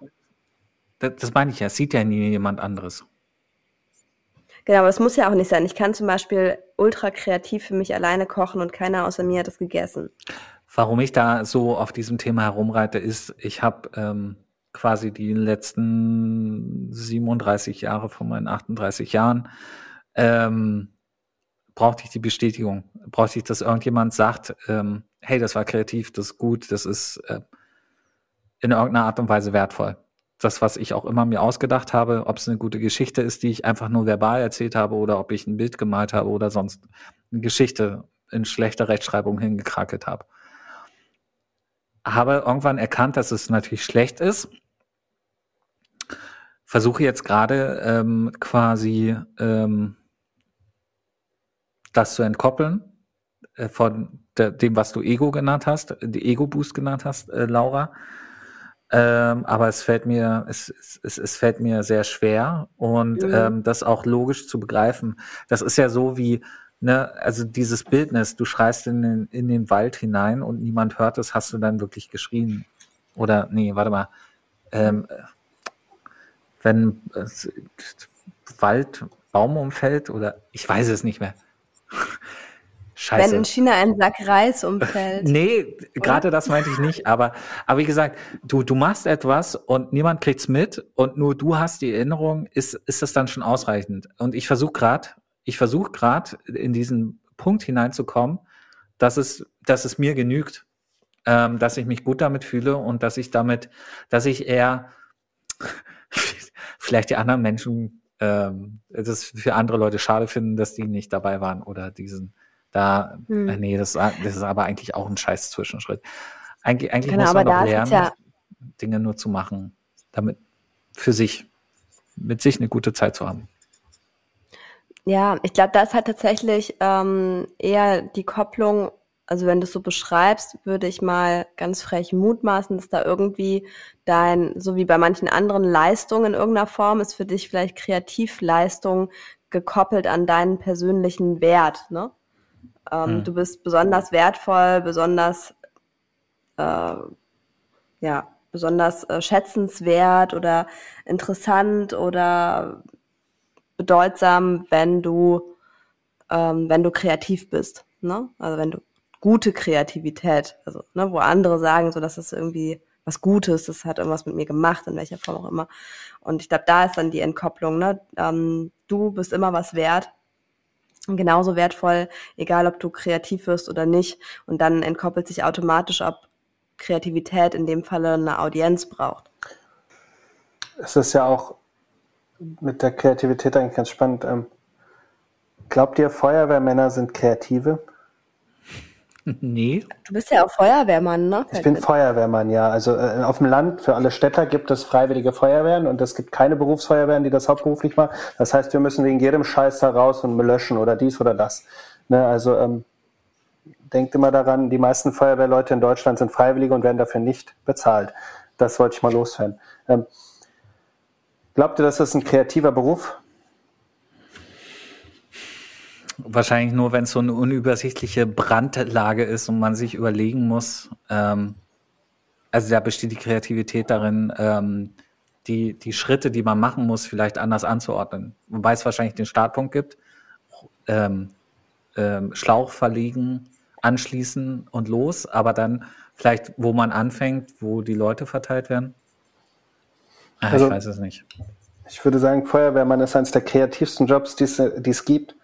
Das, das meine ich ja, sieht ja nie jemand anderes. Genau, aber es muss ja auch nicht sein. Ich kann zum Beispiel ultra kreativ für mich alleine kochen und keiner außer mir hat es gegessen. Warum ich da so auf diesem Thema herumreite, ist, ich habe ähm, quasi die letzten 37 Jahre von meinen 38 Jahren, ähm, brauchte ich die Bestätigung. Brauchte ich, dass irgendjemand sagt, ähm, hey, das war kreativ, das ist gut, das ist äh, in irgendeiner Art und Weise wertvoll. Das, was ich auch immer mir ausgedacht habe, ob es eine gute Geschichte ist, die ich einfach nur verbal erzählt habe oder ob ich ein Bild gemalt habe oder sonst eine Geschichte in schlechter Rechtschreibung hingekrakelt habe. Habe irgendwann erkannt, dass es natürlich schlecht ist versuche jetzt gerade ähm, quasi ähm, das zu entkoppeln. äh, von de, dem, was du Ego genannt hast, die Ego-Boost genannt hast, äh, Laura. Ähm, aber es fällt mir, es, es, es fällt mir sehr schwer und mhm. ähm, das auch logisch zu begreifen. Das ist ja so wie, ne, also dieses Bildnis, du schreist in den, in den Wald hinein und niemand hört es, hast du dann wirklich geschrien? Oder, nee, warte mal, ähm, wenn äh, Wald, Baum umfällt oder ich weiß es nicht mehr. Scheiße. Wenn in China ein Sack Reis umfällt. nee, gerade das meinte ich nicht. Aber, aber wie gesagt, du, du machst etwas und niemand kriegt's mit und nur du hast die Erinnerung, ist, ist das dann schon ausreichend. Und ich versuche gerade, ich versuche gerade in diesen Punkt hineinzukommen, dass es, dass es mir genügt, ähm, dass ich mich gut damit fühle und dass ich damit, dass ich eher vielleicht die anderen Menschen ähm, das für andere Leute schade finden, dass die nicht dabei waren oder diesen da, hm. äh, nee, das, das, ist aber eigentlich auch ein scheiß Zwischenschritt. Eigentlich, eigentlich genau, muss man doch lernen, ja Dinge nur zu machen, damit für sich, mit sich eine gute Zeit zu haben. Ja, ich glaube, da ist halt tatsächlich ähm, eher die Kopplung, also wenn du es so beschreibst, würde ich mal ganz frech mutmaßen, dass da irgendwie dein, so wie bei manchen anderen Leistungen in irgendeiner Form, ist für dich vielleicht Kreativleistung gekoppelt an deinen persönlichen Wert, ne? Ähm, mhm. Du bist besonders wertvoll, besonders, äh, ja, besonders äh, schätzenswert oder interessant oder bedeutsam, wenn du, ähm, wenn du kreativ bist. Ne? Also wenn du gute Kreativität, also ne, wo andere sagen, so dass es irgendwie was Gutes, das hat irgendwas mit mir gemacht, in welcher Form auch immer. Und ich glaube, da ist dann die Entkopplung. Ne? Ähm, du bist immer was wert genauso wertvoll, egal ob du kreativ wirst oder nicht. Und dann entkoppelt sich automatisch, ob Kreativität in dem Falle eine Audienz braucht. Es ist ja auch mit der Kreativität eigentlich ganz spannend. Ähm, glaubt ihr, Feuerwehrmänner sind Kreative? Nee. Du bist ja auch Feuerwehrmann, ne? Ich bin Feuerwehrmann, ja. Also äh, auf dem Land für alle Städter gibt es freiwillige Feuerwehren und es gibt keine Berufsfeuerwehren, die das hauptberuflich machen. Das heißt, wir müssen wegen jedem Scheiß da raus und löschen oder dies oder das. Ne, also ähm, denkt immer daran, die meisten Feuerwehrleute in Deutschland sind Freiwillige und werden dafür nicht bezahlt. Das wollte ich mal loswerden. Ähm, glaubt ihr, dass das ein kreativer Beruf? Wahrscheinlich nur, wenn es so eine unübersichtliche Brandlage ist und man sich überlegen muss, ähm, also da besteht die Kreativität darin, ähm, die, die Schritte, die man machen muss, vielleicht anders anzuordnen. Wobei es wahrscheinlich den Startpunkt gibt, ähm, ähm, Schlauch verlegen, anschließen und los, aber dann vielleicht, wo man anfängt, wo die Leute verteilt werden. Ach, also, ich weiß es nicht. Ich würde sagen, Feuerwehrmann ist eines der kreativsten Jobs, die es gibt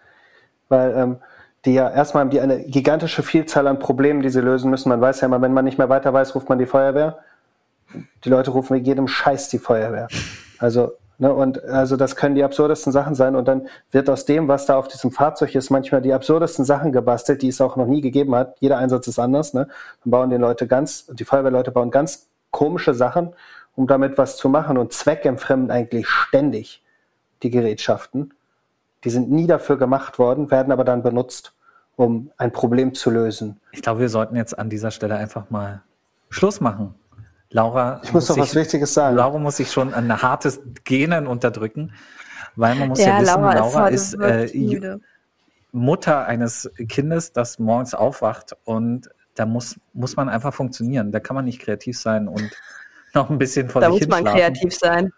weil ähm, die ja erstmal haben die eine gigantische Vielzahl an Problemen, die sie lösen müssen. Man weiß ja immer, wenn man nicht mehr weiter weiß, ruft man die Feuerwehr. Die Leute rufen wegen jedem Scheiß die Feuerwehr. Also, ne, und also das können die absurdesten Sachen sein. Und dann wird aus dem, was da auf diesem Fahrzeug ist, manchmal die absurdesten Sachen gebastelt, die es auch noch nie gegeben hat. Jeder Einsatz ist anders. Ne? Dann bauen die Leute ganz, die Feuerwehrleute bauen ganz komische Sachen, um damit was zu machen und zweckentfremden eigentlich ständig die Gerätschaften. Die sind nie dafür gemacht worden, werden aber dann benutzt, um ein Problem zu lösen. Ich glaube, wir sollten jetzt an dieser Stelle einfach mal Schluss machen. Laura. Ich muss, muss noch was Wichtiges sagen. Laura muss sich schon ein hartes Genen unterdrücken, weil man muss ja, ja wissen, Laura, Laura ist, ist äh, Mutter eines Kindes, das morgens aufwacht und da muss, muss man einfach funktionieren. Da kann man nicht kreativ sein und noch ein bisschen vor da sich hin Da muss man kreativ sein.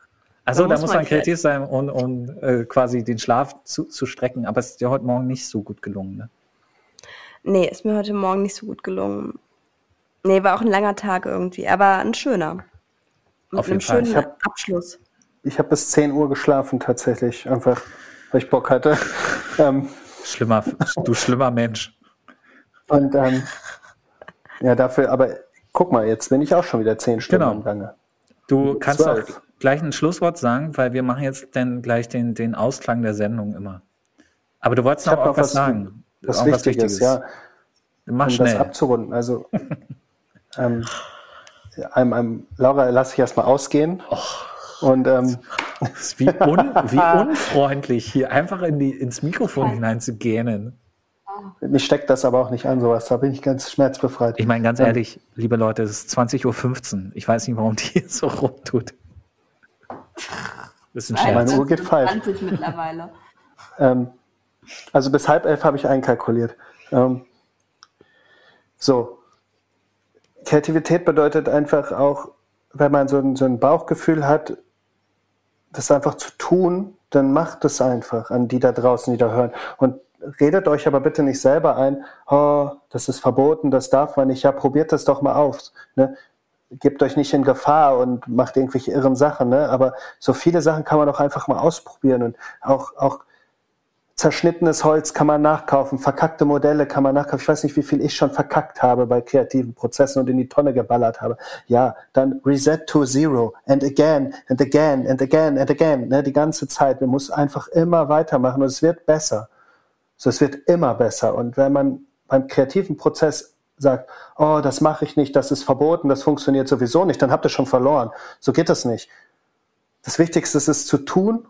Also da, muss man kreativ sein, um, um äh, quasi den Schlaf zu, zu strecken. Aber es ist dir heute Morgen nicht so gut gelungen, ne? Nee, ist mir heute Morgen nicht so gut gelungen. Nee, war auch ein langer Tag irgendwie, aber ein schöner. Mit Auf einem schönen ich hab, Abschluss. Ich habe bis 10 Uhr geschlafen tatsächlich, einfach weil ich Bock hatte. ähm, schlimmer, du schlimmer Mensch. Und ähm, ja, dafür, aber guck mal, jetzt bin ich auch schon wieder 10 Stunden genau. Gange. Du kannst 12. auch gleich ein Schlusswort sagen, weil wir machen jetzt dann gleich den, den Ausklang der Sendung immer. Aber du wolltest noch, noch was sagen. Was Wichtiges, Wichtiges, ja. Mach um schnell. das abzurunden. Also, ähm, einem, einem, Laura lasse ich erstmal ausgehen. Oh. Und ähm, wie, un, wie unfreundlich, hier einfach in die, ins Mikrofon hinein zu gähnen. mich steckt das aber auch nicht an, sowas. Da bin ich ganz schmerzbefreit. Ich meine, ganz ehrlich, liebe Leute, es ist 20.15 Uhr. Ich weiß nicht, warum die hier so rumtut. Das ist ein Scherz. Meine Uhr geht falsch. mittlerweile. ähm, also bis halb elf habe ich einkalkuliert. Ähm, so. Kreativität bedeutet einfach auch, wenn man so ein, so ein Bauchgefühl hat, das einfach zu tun, dann macht es einfach an die da draußen, die da hören. Und redet euch aber bitte nicht selber ein, oh, das ist verboten, das darf man nicht. Ja, probiert das doch mal auf. Ne? Gebt euch nicht in Gefahr und macht irgendwelche irren Sachen. Ne? Aber so viele Sachen kann man doch einfach mal ausprobieren und auch, auch zerschnittenes Holz kann man nachkaufen, verkackte Modelle kann man nachkaufen. Ich weiß nicht, wie viel ich schon verkackt habe bei kreativen Prozessen und in die Tonne geballert habe. Ja, dann reset to zero and again and again and again and again, ne, die ganze Zeit. Man muss einfach immer weitermachen und es wird besser. So, es wird immer besser. Und wenn man beim kreativen Prozess sagt, oh, das mache ich nicht, das ist verboten, das funktioniert sowieso nicht, dann habt ihr schon verloren. So geht das nicht. Das Wichtigste ist es zu tun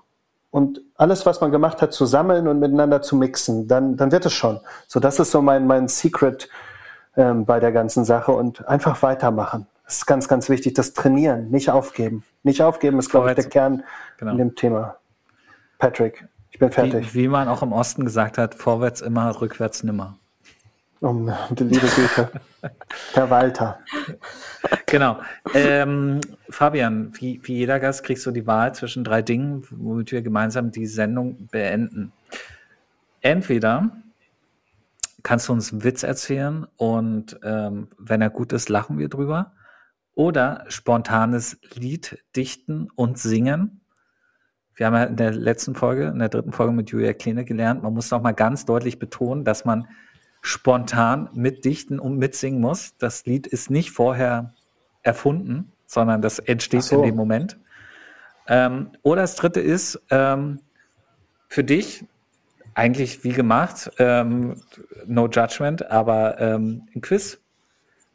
und alles, was man gemacht hat, zu sammeln und miteinander zu mixen, dann, dann wird es schon. So, das ist so mein, mein Secret ähm, bei der ganzen Sache und einfach weitermachen. Das ist ganz, ganz wichtig. Das Trainieren, nicht aufgeben. Nicht aufgeben ist, glaube ich, der Kern genau. in dem Thema. Patrick, ich bin fertig. Wie, wie man auch im Osten gesagt hat, vorwärts immer, rückwärts nimmer. Um die liebe Güte. Herr Walter. Genau. Ähm, Fabian, wie, wie jeder Gast kriegst du die Wahl zwischen drei Dingen, womit wir gemeinsam die Sendung beenden. Entweder kannst du uns einen Witz erzählen und ähm, wenn er gut ist, lachen wir drüber. Oder spontanes Lied dichten und singen. Wir haben ja in der letzten Folge, in der dritten Folge mit Julia Kleine gelernt, man muss noch mal ganz deutlich betonen, dass man spontan mitdichten und mitsingen muss. Das Lied ist nicht vorher erfunden, sondern das entsteht so. in dem Moment. Ähm, oder das dritte ist ähm, für dich eigentlich wie gemacht, ähm, no judgment, aber ähm, ein Quiz.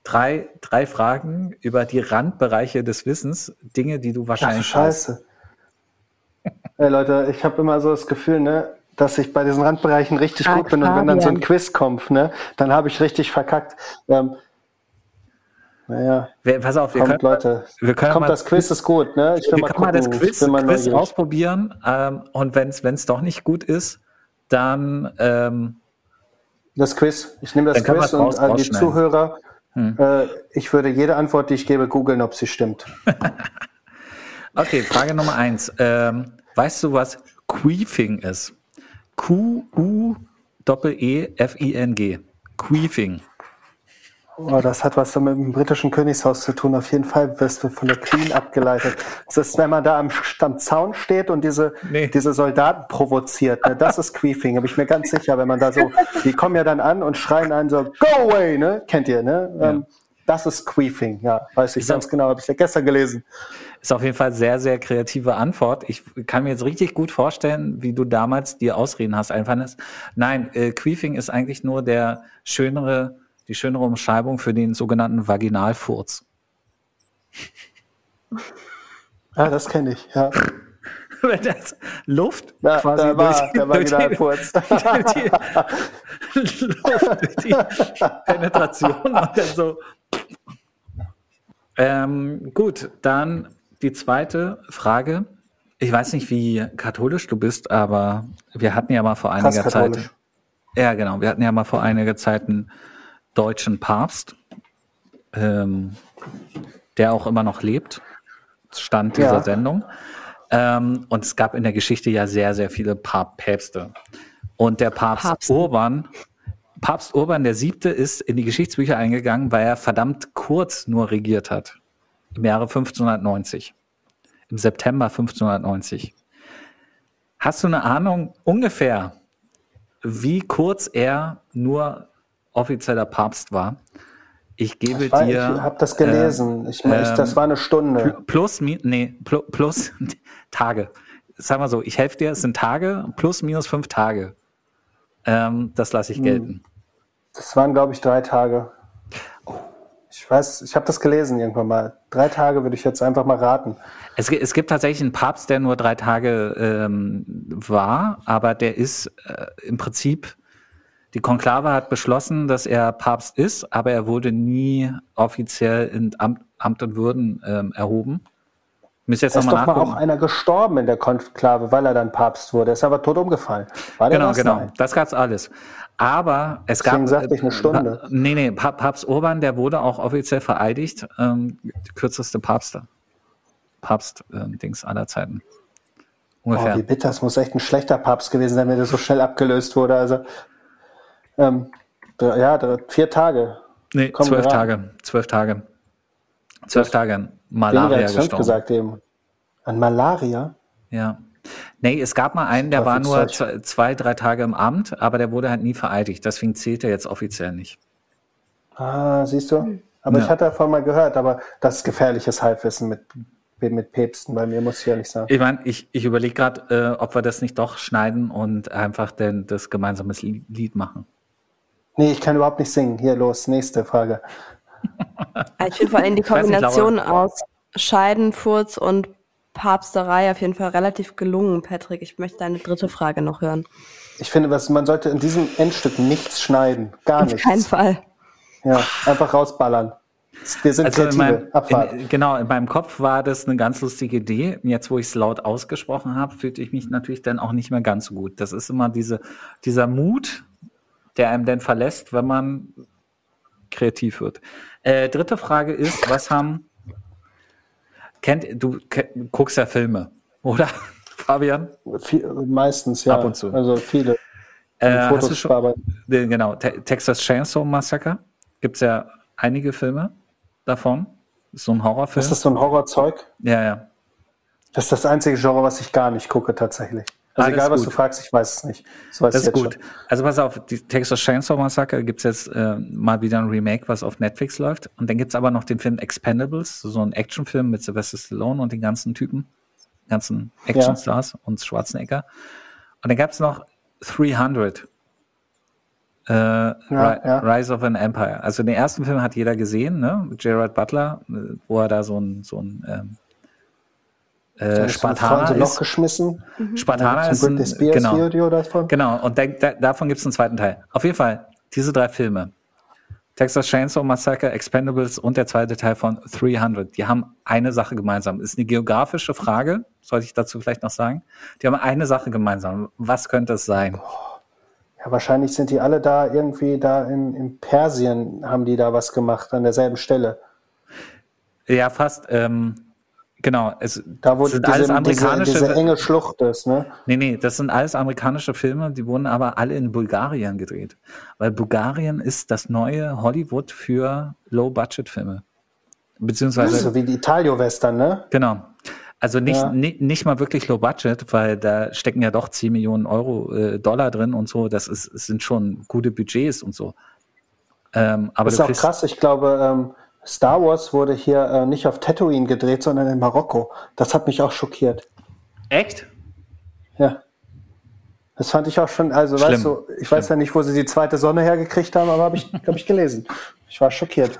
Drei, drei Fragen über die Randbereiche des Wissens, Dinge, die du wahrscheinlich. Ach, scheiße. Hey Leute, ich habe immer so das Gefühl, ne, dass ich bei diesen Randbereichen richtig Frag gut bin Fabian. und wenn dann so ein Quiz kommt, ne, dann habe ich richtig verkackt. Ähm, naja, wir, pass auf, wir kommt, können, Leute, wir können kommt, mal, das Quiz ist gut, ne? Ich will wir mal können gucken. mal das Quiz, Quiz ausprobieren ähm, und wenn es doch nicht gut ist, dann ähm, das Quiz. Ich nehme das Quiz und an die Zuhörer. Hm. Äh, ich würde jede Antwort, die ich gebe, googeln, ob sie stimmt. okay, Frage Nummer eins. Ähm, weißt du, was Queefing ist? Q-U-E-F-I-N-G. Queefing. Oh, das hat was so mit dem britischen Königshaus zu tun. Auf jeden Fall wirst du von der Queen abgeleitet. Das ist, wenn man da am, am Zaun steht und diese, nee. diese Soldaten provoziert. Ne? Das ist Queefing, bin ich mir ganz sicher. Wenn man da so, die kommen ja dann an und schreien einen so, go away, ne? Kennt ihr, ne? Ja. Ähm, das ist Queefing, ja. Weiß ich ist ganz genau, habe ich ja gestern gelesen. Ist auf jeden Fall sehr, sehr kreative Antwort. Ich kann mir jetzt richtig gut vorstellen, wie du damals die Ausreden hast einfallen lässt. Nein, äh, Queefing ist eigentlich nur der schönere, die schönere Umschreibung für den sogenannten Vaginalfurz. Ah, das kenne ich, ja. Wenn das Luft ja, quasi da war, durch, der Vaginalfurz. Die, die Luft durch die Penetration und dann so ähm, gut, dann die zweite Frage. Ich weiß nicht, wie katholisch du bist, aber wir hatten ja mal vor einiger Zeit. Ja, genau. Wir hatten ja mal vor einiger Zeit einen deutschen Papst, ähm, der auch immer noch lebt. Stand dieser ja. Sendung. Ähm, und es gab in der Geschichte ja sehr, sehr viele Päpste. Und der Papst Papst. Urban, Papst Urban der Siebte ist in die Geschichtsbücher eingegangen, weil er verdammt kurz nur regiert hat. Im Jahre 1590 im September 1590. Hast du eine Ahnung ungefähr, wie kurz er nur offizieller Papst war? Ich gebe ich war, dir. Ich habe das gelesen. Äh, ich meine, das war eine Stunde. Plus, nee, plus, plus Tage. Sag mal so, ich helfe dir, es sind Tage, plus minus fünf Tage. Ähm, das lasse ich hm. gelten. Das waren, glaube ich, drei Tage. Ich weiß, ich habe das gelesen irgendwann mal. Drei Tage würde ich jetzt einfach mal raten. Es, es gibt tatsächlich einen Papst, der nur drei Tage ähm, war, aber der ist äh, im Prinzip Die Konklave hat beschlossen, dass er Papst ist, aber er wurde nie offiziell in Amt, Amt und Würden ähm, erhoben. Müsst jetzt ist doch mal auch einer gestorben in der Konklave, weil er dann Papst wurde. Er ist aber tot umgefallen. War genau, das? genau. Nein. Das gab's alles. Aber es Deswegen gab. sagte ich eine Stunde. Äh, nee, nee, Papst Urban, der wurde auch offiziell vereidigt. Ähm, kürzeste Papst. Papst-Dings äh, aller Zeiten. Ungefähr. Oh, wie bitter. Es muss echt ein schlechter Papst gewesen sein, wenn der so schnell abgelöst wurde. Also, ähm, ja, vier Tage. Nee, zwölf Tage. Zwölf Tage. Zwölf Tage an Malaria gestorben. gesagt eben. An Malaria? Ja. Nee, es gab mal einen, der war nur zwei, drei Tage im Amt, aber der wurde halt nie vereidigt. Deswegen zählt er jetzt offiziell nicht. Ah, siehst du? Aber ja. ich hatte davon mal gehört, aber das ist gefährliches Halbwissen mit, mit Päpsten, bei mir muss ich ehrlich sagen. Ich meine, ich, ich überlege gerade, äh, ob wir das nicht doch schneiden und einfach denn das gemeinsame Lied machen. Nee, ich kann überhaupt nicht singen. Hier, los, nächste Frage. Ich finde vor allem die Kombination nicht, aus Scheidenfurz und Papsterei auf jeden Fall relativ gelungen, Patrick. Ich möchte deine dritte Frage noch hören. Ich finde, was, man sollte in diesem Endstück nichts schneiden. Gar nichts. Auf keinen Fall. Ja, einfach rausballern. Wir sind also kreative. In meinem, in, genau, in meinem Kopf war das eine ganz lustige Idee. Jetzt, wo ich es laut ausgesprochen habe, fühlte ich mich natürlich dann auch nicht mehr ganz so gut. Das ist immer diese, dieser Mut, der einem dann verlässt, wenn man kreativ wird. Äh, dritte Frage ist, was haben kennt du kenn, guckst ja Filme, oder Fabian? Viel, meistens ja. Ab und zu. Also viele. Äh, Fotos schon, genau, Te Texas Chainsaw Massacre gibt es ja einige Filme davon. Ist so ein Horrorfilm. Ist das so ein Horrorzeug? Ja, ja. Das ist das einzige Genre, was ich gar nicht gucke tatsächlich. Also egal, was gut. du fragst, ich weiß es nicht. Das, das ist gut. Schon. Also pass auf, die Texas Chainsaw Massacre gibt es jetzt äh, mal wieder ein Remake, was auf Netflix läuft. Und dann gibt es aber noch den Film Expendables, so ein Actionfilm mit Sylvester Stallone und den ganzen Typen, ganzen Actionstars ja. und Schwarzenegger. Und dann gab es noch 300. Äh, ja, ja. Rise of an Empire. Also den ersten Film hat jeder gesehen, ne? Gerard Butler, äh, wo er da so ein, so ein ähm, äh, Spartaner so Loch geschmissen. Mhm. Spartaner ist ein, genau, Video davon. Genau, und da, da, davon gibt es einen zweiten Teil. Auf jeden Fall, diese drei Filme. Texas Chainsaw Massacre, Expendables und der zweite Teil von 300. Die haben eine Sache gemeinsam. Ist eine geografische Frage, sollte ich dazu vielleicht noch sagen. Die haben eine Sache gemeinsam. Was könnte es sein? Ja, wahrscheinlich sind die alle da irgendwie da in, in Persien, haben die da was gemacht, an derselben Stelle. Ja, fast. Ähm, Genau, es da wo sind diese, alles amerikanische diese, diese enge Schlucht ist, ne? Nee, nee, das sind alles amerikanische Filme, die wurden aber alle in Bulgarien gedreht, weil Bulgarien ist das neue Hollywood für Low-Budget-Filme. Beziehungsweise so wie die Italio-Western, ne? Genau. Also nicht, ja. nicht, nicht mal wirklich Low Budget, weil da stecken ja doch 10 Millionen Euro, äh, Dollar drin und so. Das ist, sind schon gute Budgets und so. Ähm, aber das ist auch krass. Ich glaube, ähm, Star Wars wurde hier äh, nicht auf Tatooine gedreht, sondern in Marokko. Das hat mich auch schockiert. Echt? Ja. Das fand ich auch schon, also Schlimm. weißt du, ich Schlimm. weiß ja nicht, wo sie die zweite Sonne hergekriegt haben, aber habe ich, hab ich gelesen. Ich war schockiert.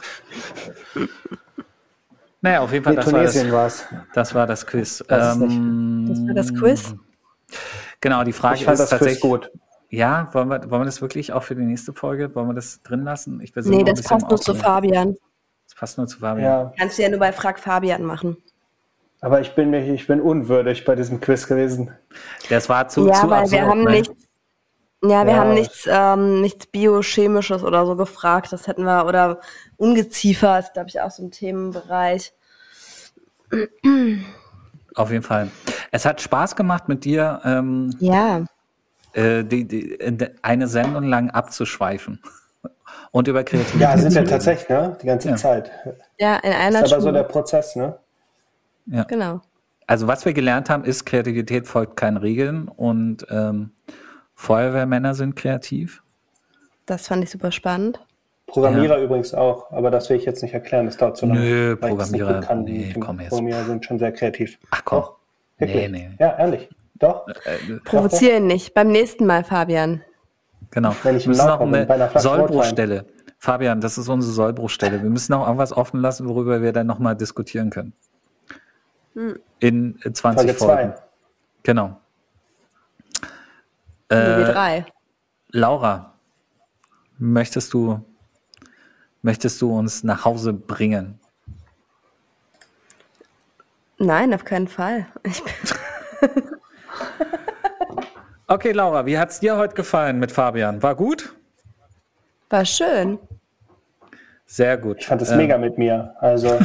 Naja, auf jeden Fall, nee, das, Tunesien war das, das war das Quiz. Ähm, das war das Quiz? Genau, die Frage ich fand ist das tatsächlich. Quiz gut. Ja, wollen wir, wollen wir das wirklich auch für die nächste Folge? Wollen wir das drin lassen? Ich nee, das passt nur zu Fabian. Passt nur zu Fabian. Ja. Kannst du ja nur bei Frag Fabian machen. Aber ich bin, ich bin unwürdig bei diesem Quiz gewesen. Das war zu, ja, zu weil absurd, wir haben ne? nichts, ja, wir ja. haben nichts, ähm, nichts Biochemisches oder so gefragt. Das hätten wir, oder Ungeziefer ist, glaube ich, auch so ein Themenbereich. Auf jeden Fall. Es hat Spaß gemacht mit dir. Ähm, ja. Äh, die, die, eine Sendung lang abzuschweifen und über Kreativität. Ja, sind wir tatsächlich, ne? Die ganze ja. Zeit. Ja, in einer Das ist aber so der Prozess, ne? Ja. Genau. Also was wir gelernt haben, ist, Kreativität folgt keinen Regeln und ähm, Feuerwehrmänner sind kreativ. Das fand ich super spannend. Programmierer ja. übrigens auch, aber das will ich jetzt nicht erklären, das dauert zu lange. Nö, Programmierer, kann. nee, komm jetzt. Programmierer sind schon sehr kreativ. Ach komm. Doch, nee, nee. Ja, ehrlich. Doch. Äh, Provozieren nicht. Beim nächsten Mal, Fabian. Genau. Wenn ich wir müssen noch eine Sollbruchstelle. Fabian, das ist unsere Sollbruchstelle. Wir müssen noch irgendwas offen lassen, worüber wir dann nochmal diskutieren können. Hm. In 20 Folge Folgen. Zwei. Genau. Äh, drei. Laura, möchtest du, möchtest du uns nach Hause bringen? Nein, auf keinen Fall. okay, Laura, wie hat es dir heute gefallen mit Fabian? War gut? War schön. Sehr gut. Ich fand es ähm, mega mit mir. Also.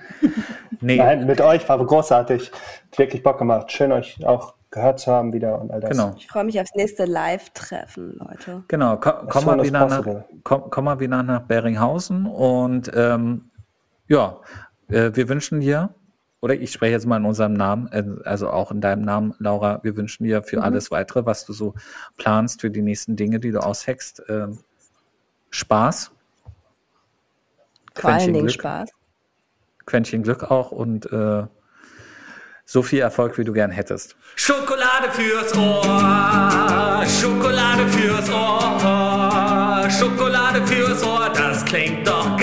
nee. Nein, mit euch war großartig. Hat wirklich Bock gemacht. Schön, euch auch gehört zu haben wieder und all das. Genau. Ich freue mich aufs nächste Live-Treffen, Leute. Genau, komm, komm mal, wieder nach, komm, komm, mal wieder nach Beringhausen und ähm, ja, äh, wir wünschen dir, oder ich spreche jetzt mal in unserem Namen, äh, also auch in deinem Namen, Laura, wir wünschen dir für mhm. alles weitere, was du so planst, für die nächsten Dinge, die du aushackst, äh, Spaß. Vor allen Dingen Glück, Spaß. Quäntchen Glück auch und äh, so viel Erfolg, wie du gern hättest. Schokolade fürs Ohr, Schokolade fürs Ohr, Schokolade fürs Ohr, das klingt doch